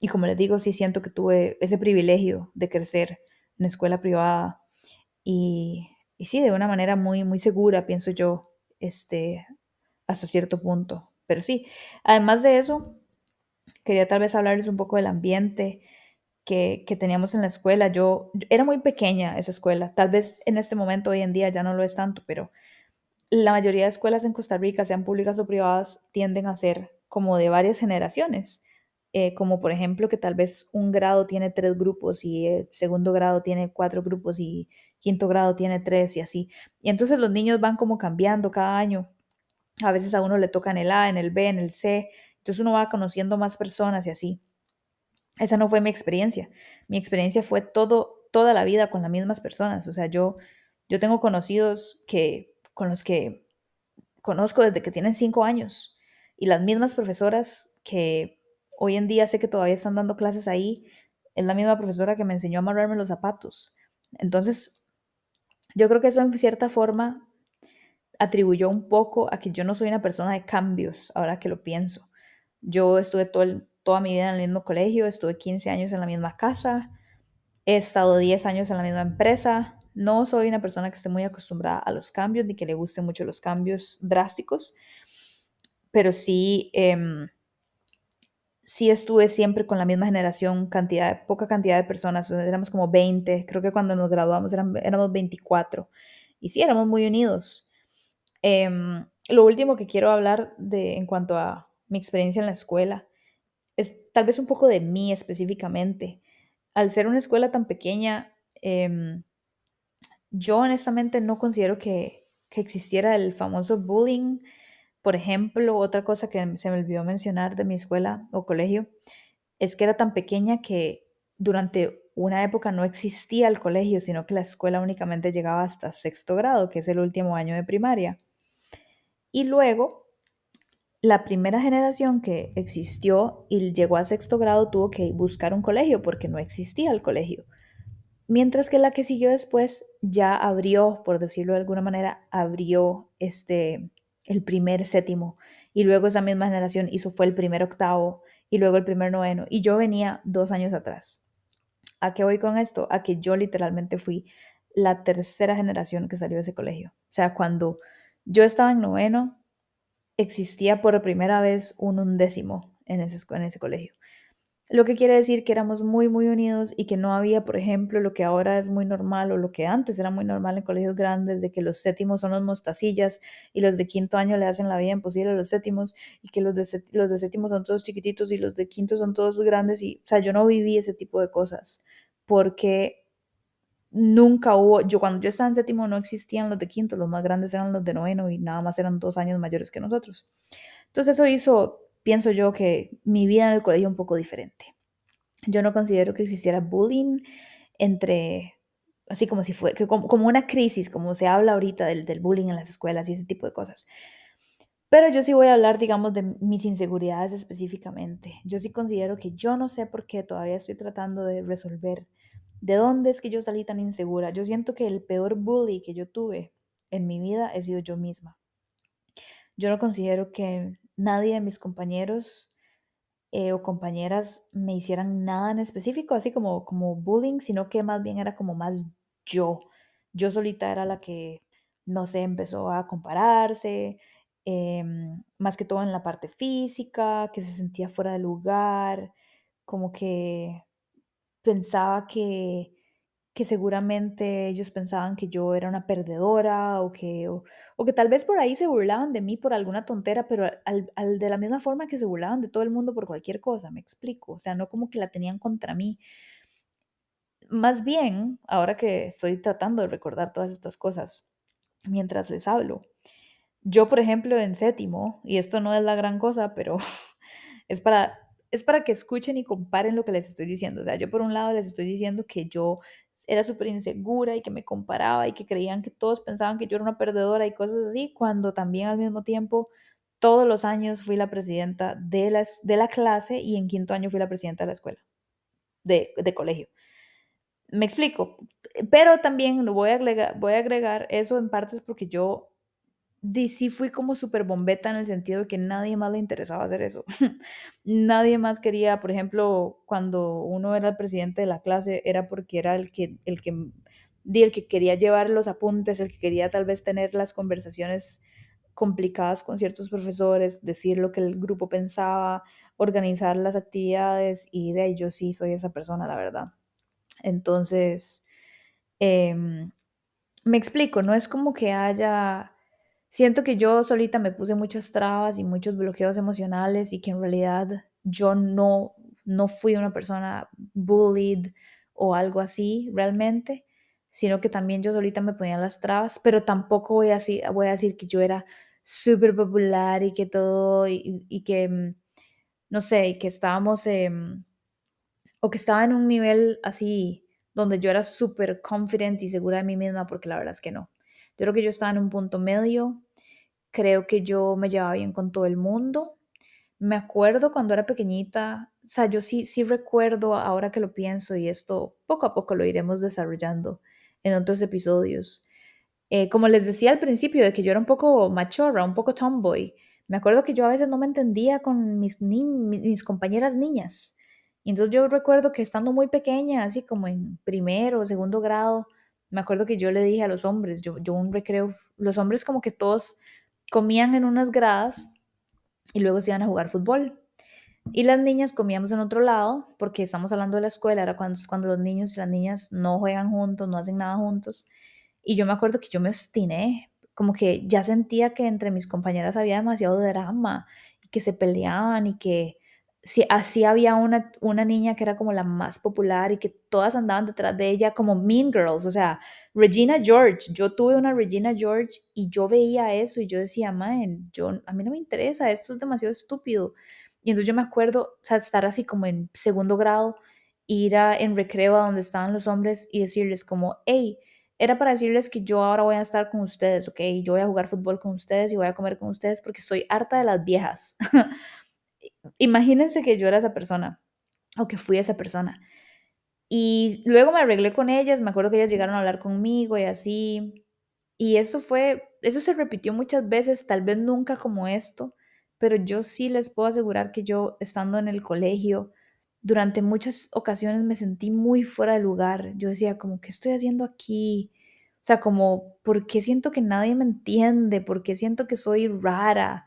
y como les digo, sí siento que tuve ese privilegio de crecer en escuela privada y, y sí, de una manera muy, muy segura, pienso yo, este, hasta cierto punto. Pero sí, además de eso, quería tal vez hablarles un poco del ambiente que, que teníamos en la escuela. Yo, era muy pequeña esa escuela, tal vez en este momento, hoy en día, ya no lo es tanto, pero la mayoría de escuelas en Costa Rica, sean públicas o privadas, tienden a ser como de varias generaciones. Eh, como por ejemplo que tal vez un grado tiene tres grupos y el segundo grado tiene cuatro grupos y quinto grado tiene tres y así. Y entonces los niños van como cambiando cada año. A veces a uno le toca en el A, en el B, en el C. Entonces uno va conociendo más personas y así. Esa no fue mi experiencia. Mi experiencia fue todo, toda la vida con las mismas personas. O sea, yo, yo tengo conocidos que, con los que conozco desde que tienen cinco años y las mismas profesoras que hoy en día sé que todavía están dando clases ahí, es la misma profesora que me enseñó a amarrarme los zapatos. Entonces, yo creo que eso en cierta forma atribuyó un poco a que yo no soy una persona de cambios, ahora que lo pienso. Yo estuve todo toda mi vida en el mismo colegio, estuve 15 años en la misma casa, he estado 10 años en la misma empresa. No soy una persona que esté muy acostumbrada a los cambios ni que le gusten mucho los cambios drásticos, pero sí, em, sí estuve siempre con la misma generación, cantidad, poca cantidad de personas, éramos como 20, creo que cuando nos graduamos éramos 24, y sí, éramos muy unidos. Em, lo último que quiero hablar de, en cuanto a mi experiencia en la escuela es tal vez un poco de mí específicamente. Al ser una escuela tan pequeña, em, yo honestamente no considero que, que existiera el famoso bullying. Por ejemplo, otra cosa que se me olvidó mencionar de mi escuela o colegio es que era tan pequeña que durante una época no existía el colegio, sino que la escuela únicamente llegaba hasta sexto grado, que es el último año de primaria. Y luego, la primera generación que existió y llegó a sexto grado tuvo que buscar un colegio porque no existía el colegio. Mientras que la que siguió después ya abrió, por decirlo de alguna manera, abrió este el primer séptimo y luego esa misma generación hizo fue el primer octavo y luego el primer noveno y yo venía dos años atrás. ¿A qué voy con esto? A que yo literalmente fui la tercera generación que salió de ese colegio. O sea, cuando yo estaba en noveno, existía por primera vez un undécimo en ese, en ese colegio. Lo que quiere decir que éramos muy, muy unidos y que no había, por ejemplo, lo que ahora es muy normal o lo que antes era muy normal en colegios grandes, de que los séptimos son los mostacillas y los de quinto año le hacen la vida imposible a los séptimos y que los de, los de son todos chiquititos y los de quinto son todos grandes. Y, o sea, yo no viví ese tipo de cosas porque nunca hubo, yo cuando yo estaba en séptimo no existían los de quinto, los más grandes eran los de noveno y nada más eran dos años mayores que nosotros. Entonces eso hizo, pienso yo, que mi vida en el colegio un poco diferente. Yo no considero que existiera bullying entre, así como si fue, que como, una crisis, como se habla ahorita del, del bullying en las escuelas y ese tipo de cosas. Pero yo sí voy a hablar, digamos, de mis inseguridades específicamente. Yo sí considero que yo no sé por qué todavía estoy tratando de resolver ¿De dónde es que yo salí tan insegura? Yo siento que el peor bully que yo tuve en mi vida he sido yo misma. Yo no considero que nadie de mis compañeros eh, o compañeras me hicieran nada en específico, así como, como bullying, sino que más bien era como más yo. Yo solita era la que, no sé, empezó a compararse, em, más que todo en la parte física, que se sentía fuera de lugar, como que pensaba que, que seguramente ellos pensaban que yo era una perdedora o que, o, que tal vez por ahí se burlaban de mí por alguna tontera, pero al, de la misma forma que se burlaban de todo el mundo por cualquier cosa, me explico, o sea, no como que la tenían contra mí. Más bien, ahora que estoy tratando de recordar todas estas cosas mientras les hablo, yo, por ejemplo, en séptimo, y esto no es la gran cosa, pero es para es para que escuchen y comparen lo que les estoy diciendo. O sea, yo por un lado les estoy diciendo que yo era súper insegura y que me comparaba y que creían que todos pensaban que yo era una perdedora y cosas así, cuando también al mismo tiempo todos los años fui la presidenta de la, de la clase y en quinto año fui la presidenta de la escuela, de, de colegio. Me explico, pero también voy a, agregar, voy a agregar eso en partes porque yo sí fui como súper bombeta en el sentido de que nadie más le interesaba hacer eso. nadie más quería, por ejemplo, cuando uno era el presidente de la clase, era porque era el que, el que, el que quería llevar los apuntes, el que quería tal vez tener las conversaciones complicadas con ciertos profesores, decir lo que el grupo pensaba, organizar las actividades y de ahí yo sí soy esa persona, la verdad. Entonces, em, me explico, no es como que haya Siento que yo solita me puse muchas trabas y muchos bloqueos emocionales y que en realidad yo no, no fui una persona bullied o algo así realmente, sino que también yo solita me ponía las trabas, pero tampoco voy a, decir, voy a decir que yo era súper popular y que todo, y, que, mm, no sé, que estábamos, o que estaba en un nivel así, donde yo era súper confident y segura de mí misma, porque la verdad es que no. Yo creo que yo estaba en un punto medio, creo que yo me llevaba bien con todo el mundo. Me acuerdo cuando era pequeñita, o sea, yo sí, sí recuerdo ahora que lo pienso y esto poco a poco lo iremos desarrollando en otros episodios. Eh, como les decía al principio, de que yo era un poco machorra, un poco tomboy. Me acuerdo que yo a veces no me entendía con mis, mis compañeras niñas. entonces yo recuerdo que estando muy pequeña, así como en primero o segundo grado, me acuerdo que yo le dije a los hombres, yo, yo un recreo, los hombres como que todos comían en unas gradas y luego se iban a jugar fútbol. Y las niñas comíamos en otro lado, porque estamos hablando de la escuela, era cuando, cuando los niños y las niñas no juegan juntos, no hacen nada juntos. Y yo me acuerdo que yo me obstiné, como que ya sentía que entre mis compañeras había demasiado drama y que se peleaban y que si así había una, una niña que era como la más popular y que todas andaban detrás de ella como Mean Girls, o sea, Regina George, yo tuve una Regina George y yo veía eso y yo decía, man, yo, a mí no me interesa, esto es demasiado estúpido. Y entonces yo me acuerdo, o estar así como en segundo grado, ir a, en recreo a donde estaban los hombres y decirles como, hey, era para decirles que yo ahora voy a estar con ustedes, ¿ok? Yo voy a jugar fútbol con ustedes y voy a comer con ustedes porque estoy harta de las viejas. Imagínense que yo era esa persona o que fui esa persona. Y luego me arreglé con ellas, me acuerdo que ellas llegaron a hablar conmigo y así. Y eso fue, eso se repitió muchas veces, tal vez nunca como esto, pero yo sí les puedo asegurar que yo estando en el colegio, durante muchas ocasiones me sentí muy fuera de lugar. Yo decía, como, ¿qué estoy haciendo aquí? O sea, como, ¿por qué siento que nadie me entiende? ¿Por qué siento que soy rara?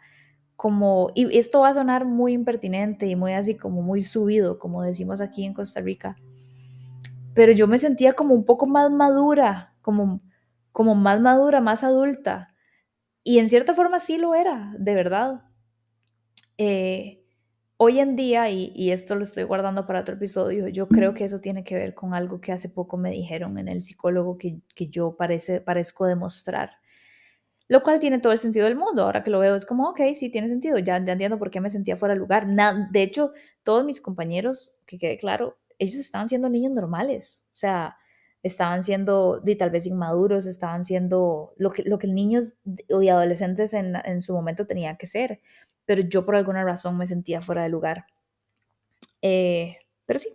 Como, y esto va a sonar muy impertinente y muy así como muy subido, como decimos aquí en Costa Rica. Pero yo me sentía como un poco más madura, como, como más madura, más adulta. Y en cierta forma sí lo era, de verdad. Eh, hoy en día, y, esto lo estoy guardando para otro episodio, yo creo que eso tiene que ver con algo que hace poco me dijeron en el psicólogo que, yo parece, parezco demostrar. Lo cual tiene todo el sentido del mundo. Ahora que lo veo es como, ok, sí, tiene sentido. Ya, ya entiendo por qué me sentía fuera de lugar. de hecho, todos mis compañeros, que quede claro, ellos estaban siendo niños normales. O sea, estaban siendo y tal vez inmaduros, estaban siendo lo que, lo que niños y adolescentes en, en su momento tenían que ser pero yo por alguna razón me sentía fuera de lugar. Eh, pero sí,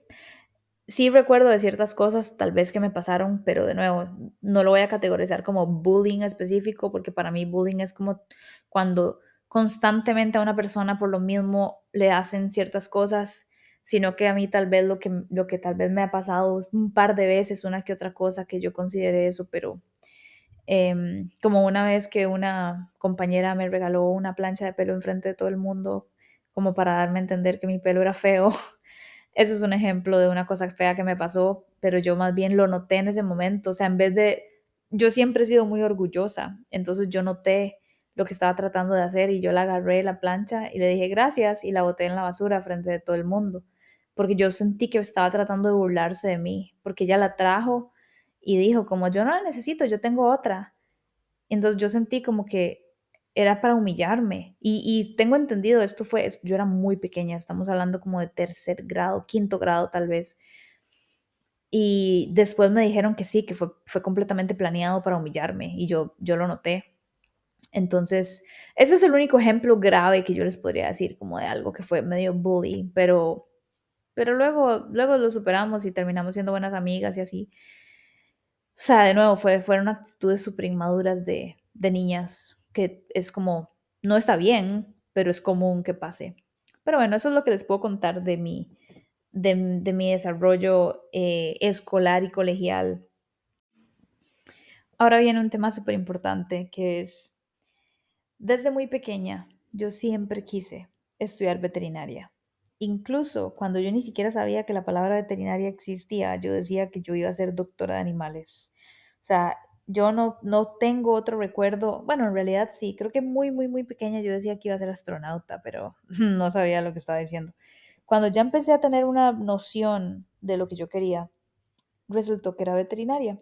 sí recuerdo de ciertas cosas tal vez que me pasaron, pero de nuevo, no lo voy a categorizar como bullying específico, porque para mí bullying es como cuando constantemente a una persona por lo mismo le hacen ciertas cosas, sino que a mí tal vez lo que, lo que tal vez me ha pasado un par de veces, una que otra cosa que yo considere eso, pero Em, como una vez que una compañera me regaló una plancha de pelo enfrente de todo el mundo, como para darme a entender que mi pelo era feo. Eso es un ejemplo de una cosa fea que me pasó, pero yo más bien lo noté en ese momento. O sea, en vez de, yo siempre he sido muy orgullosa, entonces yo noté lo que estaba tratando de hacer y yo la agarré la plancha y le dije gracias y la boté en la basura frente de todo el mundo, porque yo sentí que estaba tratando de burlarse de mí, porque ella la trajo y dijo, como yo no la necesito, yo tengo otra. Entonces yo sentí como que era para humillarme. Y, tengo entendido, esto fue, yo era muy pequeña, estamos hablando como de tercer grado, quinto grado tal vez. Y después me dijeron que sí, que fue, fue completamente planeado para humillarme y yo, yo lo noté. Entonces, ese es el único ejemplo grave que yo les podría decir, como de algo que fue medio bully, pero, pero luego, luego lo superamos y terminamos siendo buenas amigas y así. O sea, de nuevo, fue, fueron actitudes súper inmaduras de, de niñas, que es como, no está bien, pero es común que pase. Pero bueno, eso es lo que les puedo contar de mi, de, mi desarrollo eh, escolar y colegial. Ahora viene un tema súper importante que es, desde muy pequeña, yo siempre quise estudiar veterinaria. Incluso cuando yo ni siquiera sabía que la palabra veterinaria existía, yo decía que yo iba a ser doctora de animales. O sea, yo no, no tengo otro recuerdo, bueno, en realidad sí, creo que muy, muy, muy pequeña yo decía que iba a ser astronauta, pero no sabía lo que estaba diciendo. Cuando ya empecé a tener una noción de lo que yo quería, resultó que era veterinaria.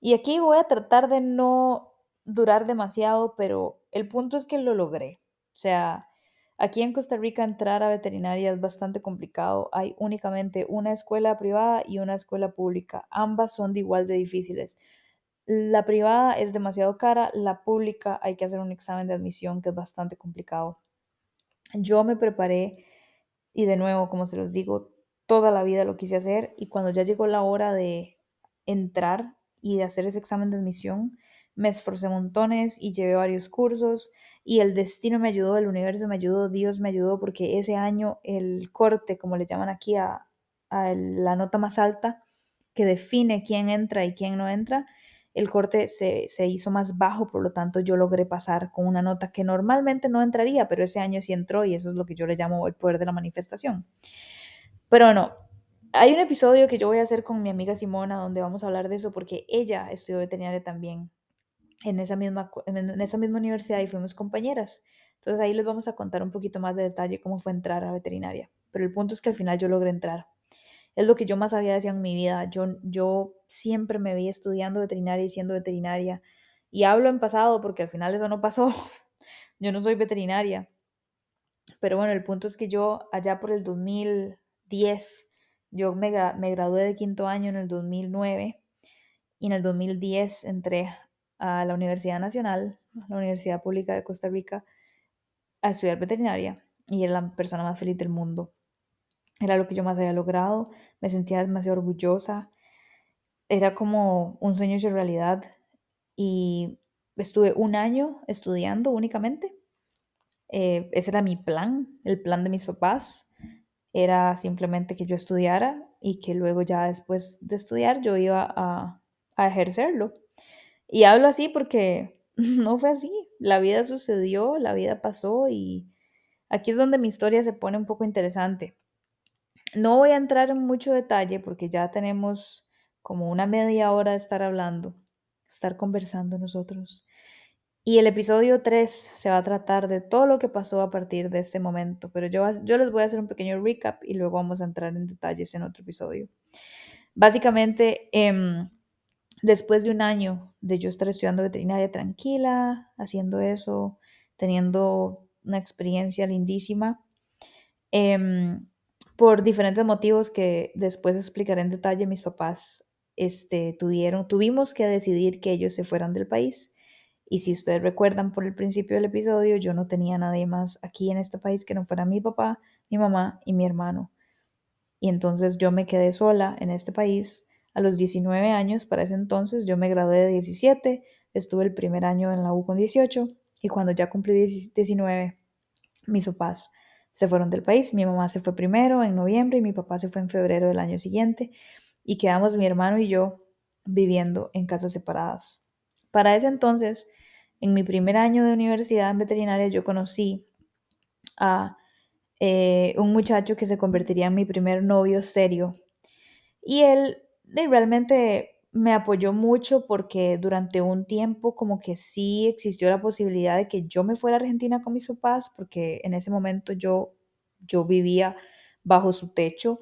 Y aquí voy a tratar de no durar demasiado, pero el punto es que lo logré. O sea, Aquí en Costa Rica entrar a veterinaria es bastante complicado. Hay únicamente una escuela privada y una escuela pública. Ambas son de igual de difíciles. La privada es demasiado cara, la pública hay que hacer un examen de admisión que es bastante complicado. Yo me preparé Y de nuevo, como se los digo, toda la vida lo quise hacer y cuando ya llegó la hora de entrar y de hacer ese examen de admisión, me esforcé montones y llevé varios cursos y el destino me ayudó, el universo me ayudó, Dios me ayudó porque ese año el corte, como le llaman aquí a, a la nota más alta, que define quién entra y quién no entra, el corte se, se, hizo más bajo, por lo tanto yo logré pasar con una nota que normalmente no entraría, pero ese año sí entró y eso es lo que yo le llamo el poder de la manifestación. Pero no, hay un episodio que yo voy a hacer con mi amiga Simona donde vamos a hablar de eso porque ella estudió veterinaria también en esa misma, en esa misma universidad y fuimos compañeras. Entonces ahí les vamos a contar un poquito más de detalle cómo fue entrar a veterinaria. Pero el punto es que al final yo logré entrar. Es lo que yo más había deseado en mi vida. Yo, yo siempre me vi estudiando veterinaria y siendo veterinaria. Y hablo en pasado porque al final eso no pasó. Yo no soy veterinaria. Pero bueno, el punto es que yo allá por el 2010, yo me, me gradué de quinto año en el 2009 y en el 2010 entré a la Universidad Nacional, la Universidad Pública de Costa Rica, a estudiar veterinaria y era la persona más feliz del mundo. Era lo que yo más había logrado, me sentía demasiado orgullosa, era como un sueño hecho realidad y estuve un año estudiando únicamente. Eh, ese era mi plan, el plan de mis papás. Era simplemente que yo estudiara y que luego ya después de estudiar yo iba a, a ejercerlo. Y hablo así porque no fue así. La vida sucedió, la vida pasó y aquí es donde mi historia se pone un poco interesante. No voy a entrar en mucho detalle porque ya tenemos como una media hora de estar hablando, estar conversando nosotros. Y el episodio 3 se va a tratar de todo lo que pasó a partir de este momento, pero yo, les voy a hacer un pequeño recap y luego vamos a entrar en detalles en otro episodio. Básicamente, eh, después de un año de yo estar estudiando veterinaria tranquila, haciendo eso, teniendo una experiencia lindísima, eh, por diferentes motivos que después explicaré en detalle, mis papás este, tuvieron, tuvimos que decidir que ellos se fueran del país. Y si ustedes recuerdan por el principio del episodio, yo no tenía nadie más aquí en este país que no fuera mi papá, mi mamá y mi hermano. Y entonces yo me quedé sola en este país a los 19 años, para ese entonces yo me gradué de 17, estuve el primer año en la U con 18 y cuando ya cumplí 19, mis papás se fueron del país. Mi mamá se fue primero en noviembre y mi papá se fue en febrero del año siguiente y quedamos mi hermano y yo viviendo en casas separadas. Para ese entonces, en mi primer año de universidad en veterinaria, yo conocí a eh, un muchacho que se convertiría en mi primer novio serio. Y él y realmente me apoyó mucho porque durante un tiempo como que sí existió la posibilidad de que yo me fuera a Argentina con mis papás porque en ese momento yo, yo vivía bajo su techo,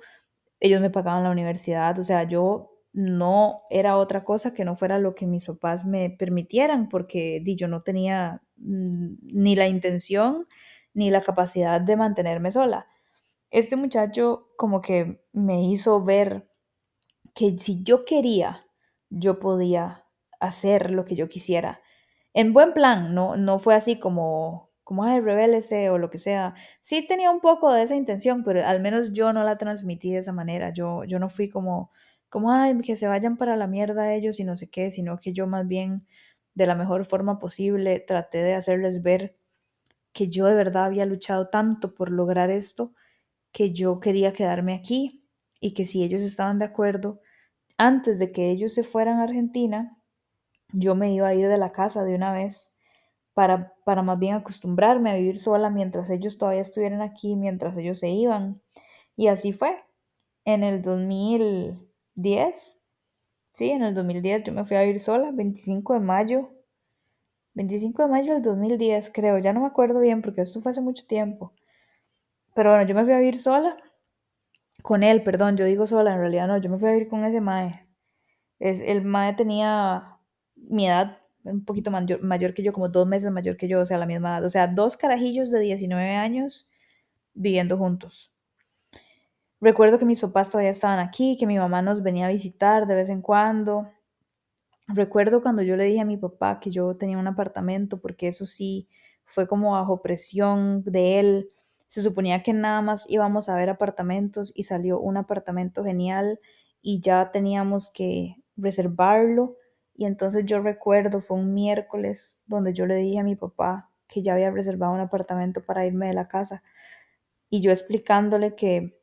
ellos me pagaban la universidad, o sea, yo no era otra cosa que no fuera lo que mis papás me permitieran porque di, yo no tenía ni la intención ni la capacidad de mantenerme sola. Este muchacho como que me hizo ver que si yo quería, yo podía hacer lo que yo quisiera. En buen plan, no, no fue así como, como, ay, rebélese o lo que sea. Sí tenía un poco de esa intención, pero al menos yo no la transmití de esa manera. Yo, yo no fui como, como, ay, que se vayan para la mierda ellos y no sé qué, sino que yo más bien, de la mejor forma posible, traté de hacerles ver que yo de verdad había luchado tanto por lograr esto, que yo quería quedarme aquí y que si ellos estaban de acuerdo, antes de que ellos se fueran a Argentina, yo me iba a ir de la casa de una vez para, para más bien acostumbrarme a vivir sola mientras ellos todavía estuvieran aquí, mientras ellos se iban. Y así fue. En el 2010, sí, en el 2010 yo me fui a vivir sola, 25 de mayo. 25 de mayo del 2010, creo, ya no me acuerdo bien porque esto fue hace mucho tiempo. Pero bueno, yo me fui a vivir sola con él, perdón, yo digo sola, en realidad no, yo me fui a vivir con ese mae. Es, el mae tenía mi edad, un poquito mayor, mayor que yo, como dos meses mayor que yo, o sea, la misma edad. O sea, dos carajillos de 19 años viviendo juntos. Recuerdo que mis papás todavía estaban aquí, que mi mamá nos venía a visitar de vez en cuando. Recuerdo cuando yo le dije a mi papá que yo tenía un apartamento, porque eso sí fue como bajo presión de él se suponía que nada más íbamos a ver apartamentos y salió un apartamento genial y ya teníamos que reservarlo. Y entonces yo recuerdo, fue un miércoles donde yo le dije a mi papá que ya había reservado un apartamento para irme de la casa. Y yo explicándole que,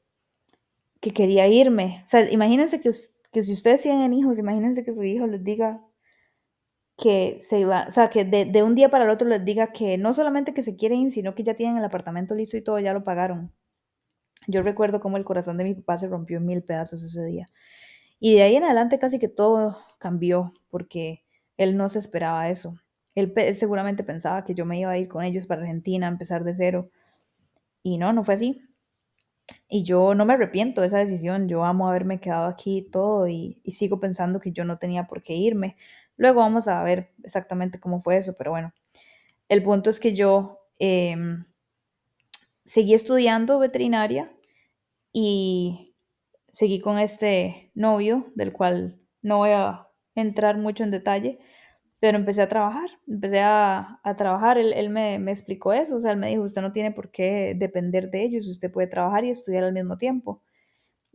que quería irme. O sea, imagínense que, que si ustedes tienen hijos, imagínense que su hijo les diga que se iba, o sea, que de, de, un día para el otro les diga que no solamente que se quieren sino que ya tienen el apartamento listo y todo, ya lo pagaron. Yo recuerdo cómo el corazón de mi papá se rompió en mil pedazos ese día. Y de ahí en adelante casi que todo cambió porque él no se esperaba eso. Él, seguramente pensaba que yo me iba a ir con ellos para Argentina, a empezar de cero. Y no, no fue así. Y yo no me arrepiento de esa decisión. Yo amo haberme quedado aquí todo y sigo pensando que yo no tenía por qué irme. Luego vamos a ver exactamente cómo fue eso, pero bueno, el punto es que yo eh, seguí estudiando veterinaria y seguí con este novio, del cual no voy a entrar mucho en detalle, pero empecé a trabajar, empecé a, a trabajar, él, él me, me, explicó eso, o sea, él me dijo, usted no tiene por qué depender de ellos, usted puede trabajar y estudiar al mismo tiempo.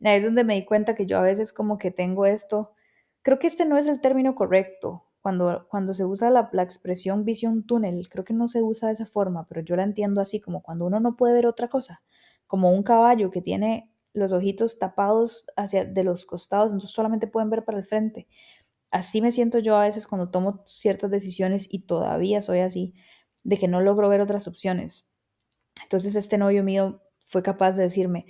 Ahí es donde me di cuenta que yo a veces como que tengo esto Creo que este no es el término correcto cuando, cuando se usa la, la, expresión visión túnel. Creo que no se usa de esa forma, pero yo la entiendo así, como cuando uno no puede ver otra cosa, como un caballo que tiene los ojitos tapados hacia de los costados, entonces solamente pueden ver para el frente. Así me siento yo a veces cuando tomo ciertas decisiones y todavía soy así, de que no logro ver otras opciones. Entonces este novio mío fue capaz de decirme,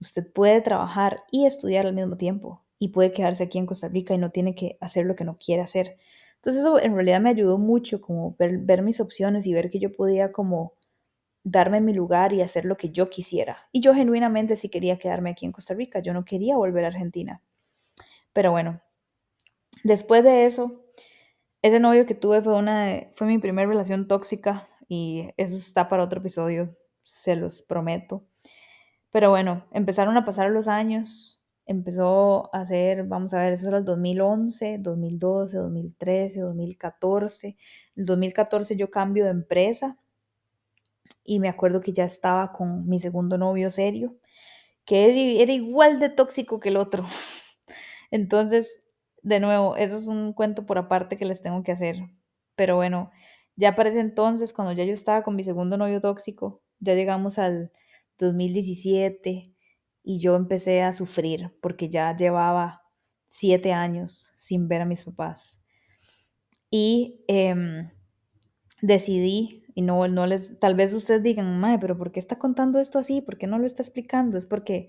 usted puede trabajar y estudiar al mismo tiempo y puede quedarse aquí en Costa Rica y no tiene que hacer lo que no quiere hacer. Entonces eso en realidad me ayudó mucho como ver, mis opciones y ver que yo podía como darme mi lugar y hacer lo que yo quisiera. Y yo genuinamente sí quería quedarme aquí en Costa Rica, yo no quería volver a Argentina. Pero bueno, después de eso, ese novio que tuve fue, una, fue mi primera relación tóxica y eso está para otro episodio, se los prometo. Pero bueno, empezaron a pasar los años, empezó a hacer, vamos a ver, eso era el 2011, 2012, 2013, 2014. En 2014 yo cambio de empresa y me acuerdo que ya estaba con mi segundo novio serio, que era igual de tóxico que el otro. Entonces, de nuevo, eso es un cuento por aparte que les tengo que hacer. Pero bueno, ya para ese entonces, cuando ya yo estaba con mi segundo novio tóxico, ya llegamos al 2017 y yo empecé a sufrir porque ya llevaba siete años sin ver a mis papás. Y eh, decidí, y no, no les, tal vez ustedes digan, Mae, pero ¿por qué está contando esto así? ¿Por qué no lo está explicando? Es porque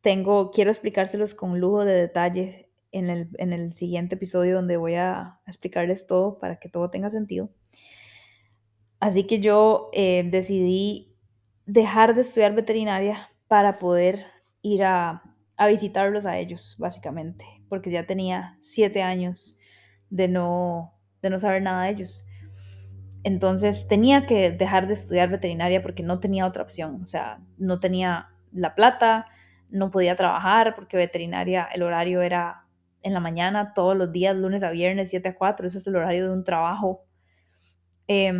tengo, quiero explicárselos con lujo de detalle en el, en el siguiente episodio donde voy a explicarles todo para que todo tenga sentido. Así que yo eh, decidí dejar de estudiar veterinaria para poder ir a, a visitarlos a ellos, básicamente, porque ya tenía siete años de no, de no saber nada de ellos. Entonces tenía que dejar de estudiar veterinaria porque no tenía otra opción, o sea, no tenía la plata, no podía trabajar porque veterinaria el horario era en la mañana todos los días, lunes a viernes, 7 a 4, ese es el horario de un trabajo. Eh,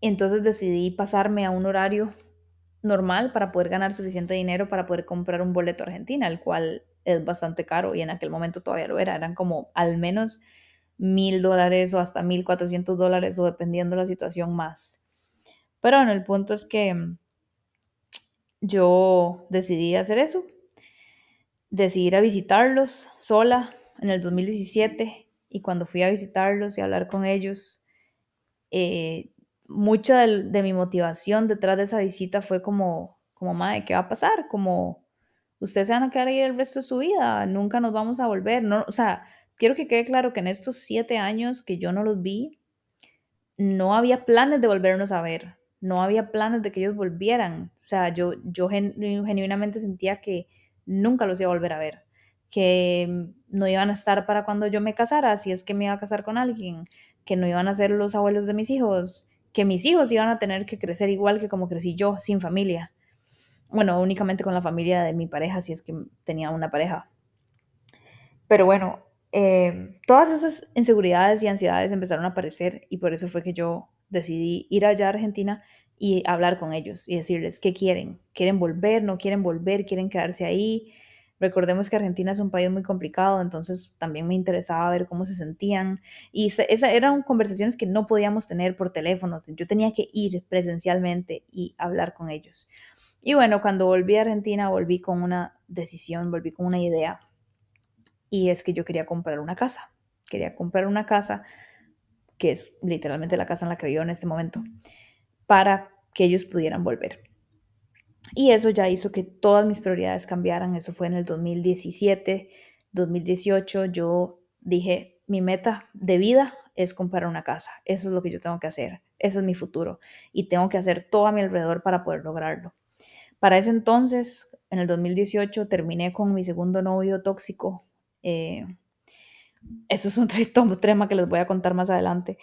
entonces decidí pasarme a un horario normal para poder ganar suficiente dinero para poder comprar un boleto a Argentina, el cual es bastante caro y en aquel momento todavía lo era, eran como al menos mil dólares o hasta mil cuatrocientos dólares o dependiendo de la situación más. Pero bueno, el punto es que yo decidí hacer eso, decidí ir a visitarlos sola en el 2017 y cuando fui a visitarlos y hablar con ellos, eh, mucha de, mi motivación detrás de esa visita fue como, como, madre, ¿qué va a pasar? Como, ustedes se van a quedar ahí el resto de su vida, nunca nos vamos a volver. No, o sea, quiero que quede claro que en estos siete años que yo no los vi, no había planes de volvernos a ver, no había planes de que ellos volvieran. O sea, yo, yo gen, genuinamente sentía que nunca los iba a volver a ver, que no iban a estar para cuando yo me casara, si es que me iba a casar con alguien, que no iban a ser los abuelos de mis hijos, que mis hijos iban a tener que crecer igual que como crecí yo, sin familia. Bueno, únicamente con la familia de mi pareja, si es que tenía una pareja. Pero bueno, eh, todas esas inseguridades y ansiedades empezaron a aparecer y por eso fue que yo decidí ir allá a Argentina y hablar con ellos y decirles qué quieren. ¿Quieren volver? ¿No quieren volver? ¿Quieren quedarse ahí? Recordemos que Argentina es un país muy complicado, entonces también me interesaba ver cómo se sentían. Y esas eran conversaciones que no podíamos tener por teléfono. Yo tenía que ir presencialmente y hablar con ellos. Y bueno, cuando volví a Argentina, volví con una decisión, volví con una idea. Y es que yo quería comprar una casa. Quería comprar una casa, que es literalmente la casa en la que vivo en este momento, para que ellos pudieran volver. Y eso ya hizo que todas mis prioridades cambiaran. Eso fue en el 2017, 2018. Yo dije, mi meta de vida es comprar una casa. Eso es lo que yo tengo que hacer. Ese es mi futuro. Y tengo que hacer todo a mi alrededor para poder lograrlo. Para ese entonces, en el 2018, terminé con mi segundo novio tóxico. Eh, eso es un tema que les voy a contar más adelante.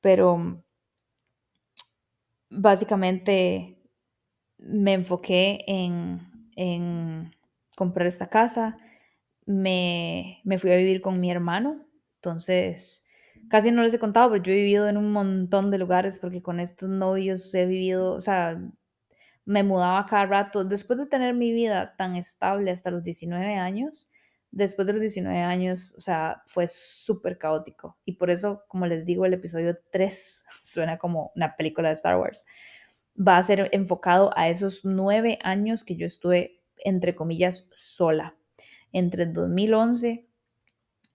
Pero básicamente me enfoqué en, comprar esta casa, me, fui a vivir con mi hermano, entonces casi no les he contado, pero yo he vivido en un montón de lugares porque con estos novios he vivido, o sea, me mudaba cada rato. Después de tener mi vida tan estable hasta los 19 años, después de los 19 años, o sea, fue súper caótico. Y por eso, como les digo, el episodio 3 suena como una película de Star Wars va a ser enfocado a esos nueve años que yo estuve, entre comillas, sola, entre el 2011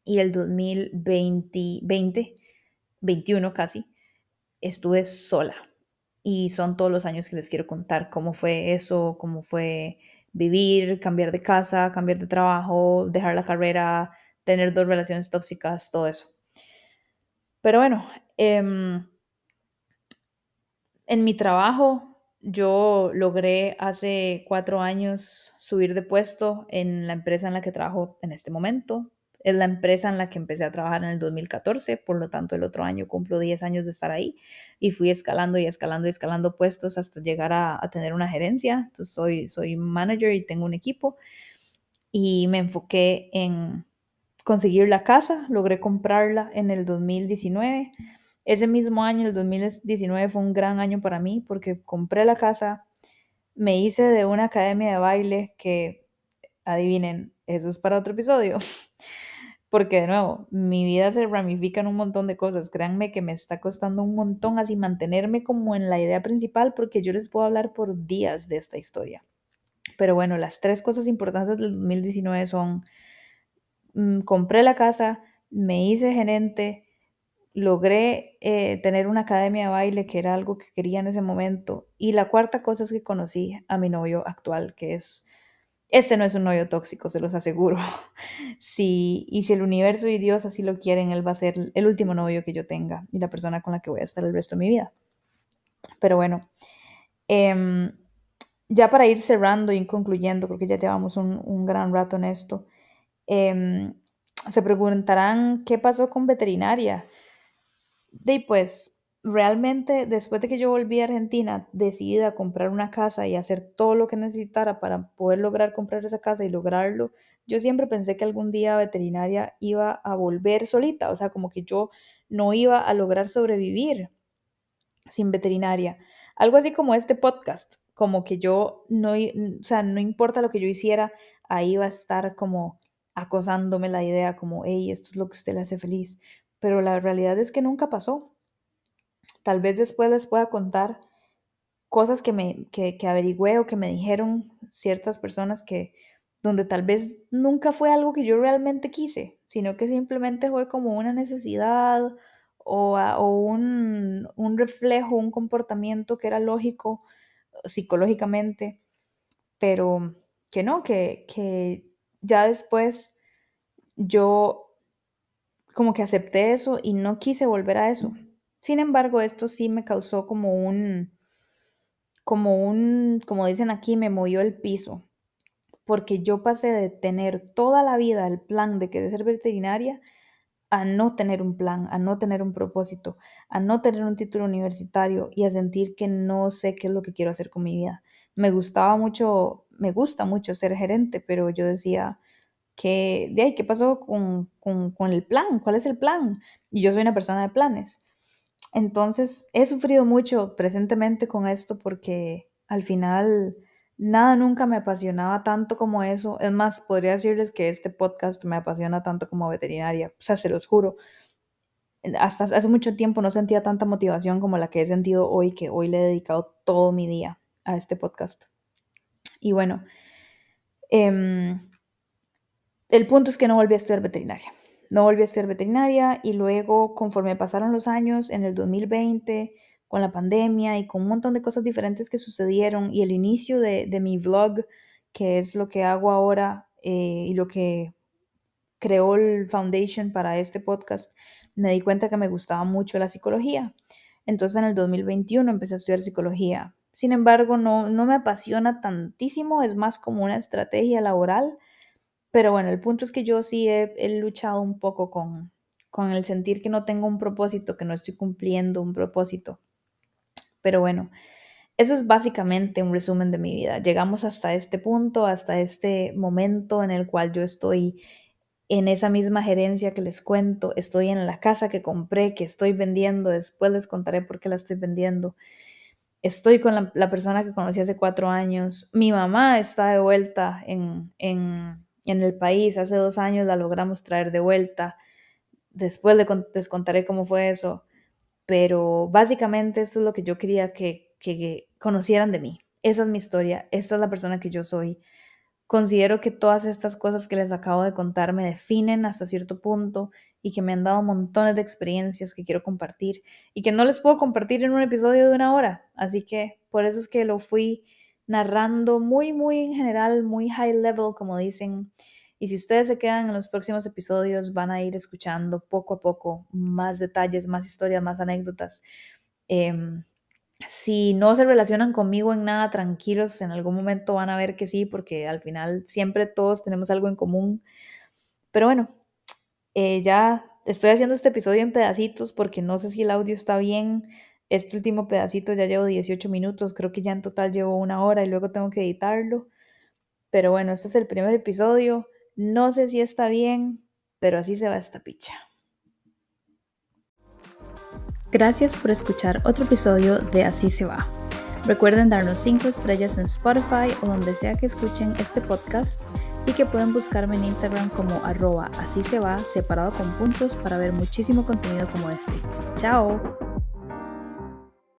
y el 2020, 21 casi, estuve sola. Y son todos los años que les quiero contar cómo fue eso, cómo fue vivir, cambiar de casa, cambiar de trabajo, dejar la carrera, tener dos relaciones tóxicas, todo eso. Pero bueno, eh, en mi trabajo, yo logré hace cuatro años subir de puesto en la empresa en la que trabajo en este momento. Es la empresa en la que empecé a trabajar en el 2014, por lo tanto el otro año cumplo 10 años de estar ahí y fui escalando y escalando y escalando puestos hasta llegar a, tener una gerencia. Entonces soy, soy manager y tengo un equipo y me enfoqué en conseguir la casa, logré comprarla en el 2019 ese mismo año, el 2019, fue un gran año para mí porque compré la casa, me hice de una academia de baile que, adivinen, eso es para otro episodio. Porque de nuevo, mi vida se ramifica en un montón de cosas. Créanme que me está costando un montón así mantenerme como en la idea principal porque yo les puedo hablar por días de esta historia. Pero bueno, las tres cosas importantes del 2019 son, mm, compré la casa, me hice gerente, logré eh, tener una academia de baile, que era algo que quería en ese momento. Y la cuarta cosa es que conocí a mi novio actual, que es, este no es un novio tóxico, se los aseguro. sí, y si el universo y Dios así lo quieren, él va a ser el último novio que yo tenga y la persona con la que voy a estar el resto de mi vida. Pero bueno, em, ya para ir cerrando y concluyendo, porque ya llevamos un, gran rato en esto, em, se preguntarán qué pasó con veterinaria de pues realmente después de que yo volví a Argentina, decidida a comprar una casa y hacer todo lo que necesitara para poder lograr comprar esa casa y lograrlo, yo siempre pensé que algún día veterinaria iba a volver solita, o sea, como que yo no iba a lograr sobrevivir sin veterinaria. Algo así como este podcast, como que yo no, o sea, no importa lo que yo hiciera, ahí va a estar como acosándome la idea como, hey, esto es lo que usted le hace feliz pero la realidad es que nunca pasó. Tal vez después les pueda contar cosas que, me, que, que averigüé o que me dijeron ciertas personas que donde tal vez nunca fue algo que yo realmente quise, sino que simplemente fue como una necesidad o, o un, un, reflejo, un comportamiento que era lógico psicológicamente, pero que no, que, que ya después yo como que acepté eso y no quise volver a eso. Sin embargo, esto sí me causó como un, como un, como dicen aquí, me movió el piso, porque yo pasé de tener toda la vida el plan de querer ser veterinaria a no tener un plan, a no tener un propósito, a no tener un título universitario y a sentir que no sé qué es lo que quiero hacer con mi vida. Me gustaba mucho, me gusta mucho ser gerente, pero yo decía, ¿Qué, de ahí, ¿qué pasó con, con, con, el plan? ¿Cuál es el plan? Y yo soy una persona de planes. entonces he sufrido mucho presentemente con esto porque al final nada nunca me apasionaba tanto como eso. Es más, podría decirles que este podcast me apasiona tanto como veterinaria. O sea, se los juro. Hasta hace mucho tiempo no sentía tanta motivación como la que he sentido hoy, que hoy le he dedicado todo mi día a este podcast. Y bueno, em, el punto es que no volví a estudiar veterinaria. No volví a estudiar veterinaria y luego, conforme pasaron los años, en el 2020, con la pandemia y con un montón de cosas diferentes que sucedieron y el inicio de, mi vlog, que es lo que hago ahora eh, y lo que creó el foundation para este podcast, me di cuenta que me gustaba mucho la psicología. Entonces en el 2021 empecé a estudiar psicología. Sin embargo, no, no me apasiona tantísimo, es más como una estrategia laboral pero bueno, el punto es que yo sí he, luchado un poco con, con el sentir que no tengo un propósito, que no estoy cumpliendo un propósito. Pero bueno, eso es básicamente un resumen de mi vida. Llegamos hasta este punto, hasta este momento en el cual yo estoy en esa misma gerencia que les cuento, estoy en la casa que compré, que estoy vendiendo, después les contaré por qué la estoy vendiendo. Estoy con la, persona que conocí hace cuatro años. Mi mamá está de vuelta en, en en el país. Hace dos años la logramos traer de vuelta. Después les contaré cómo fue eso. Pero básicamente esto es lo que yo quería que, que conocieran de mí. Esa es mi historia. Esta es la persona que yo soy. Considero que todas estas cosas que les acabo de contar me definen hasta cierto punto y que me han dado montones de experiencias que quiero compartir y que no les puedo compartir en un episodio de una hora. Así que por eso es que lo fui narrando muy, muy en general, muy high level, como dicen. Y si ustedes se quedan en los próximos episodios, van a ir escuchando poco a poco más detalles, más historias, más anécdotas. Em, si no se relacionan conmigo en nada, tranquilos, en algún momento van a ver que sí, porque al final siempre todos tenemos algo en común. Pero bueno, eh, ya estoy haciendo este episodio en pedacitos porque no sé si el audio está bien. Este último pedacito ya llevo 18 minutos, creo que ya en total llevo una hora y luego tengo que editarlo. Pero bueno, este es el primer episodio. No sé si está bien, pero así se va esta picha. Gracias por escuchar otro episodio de Así se va. Recuerden darnos 5 estrellas en Spotify o donde sea que escuchen este podcast y que pueden buscarme en Instagram como arroba así se va separado con puntos para ver muchísimo contenido como este. ¡Chao!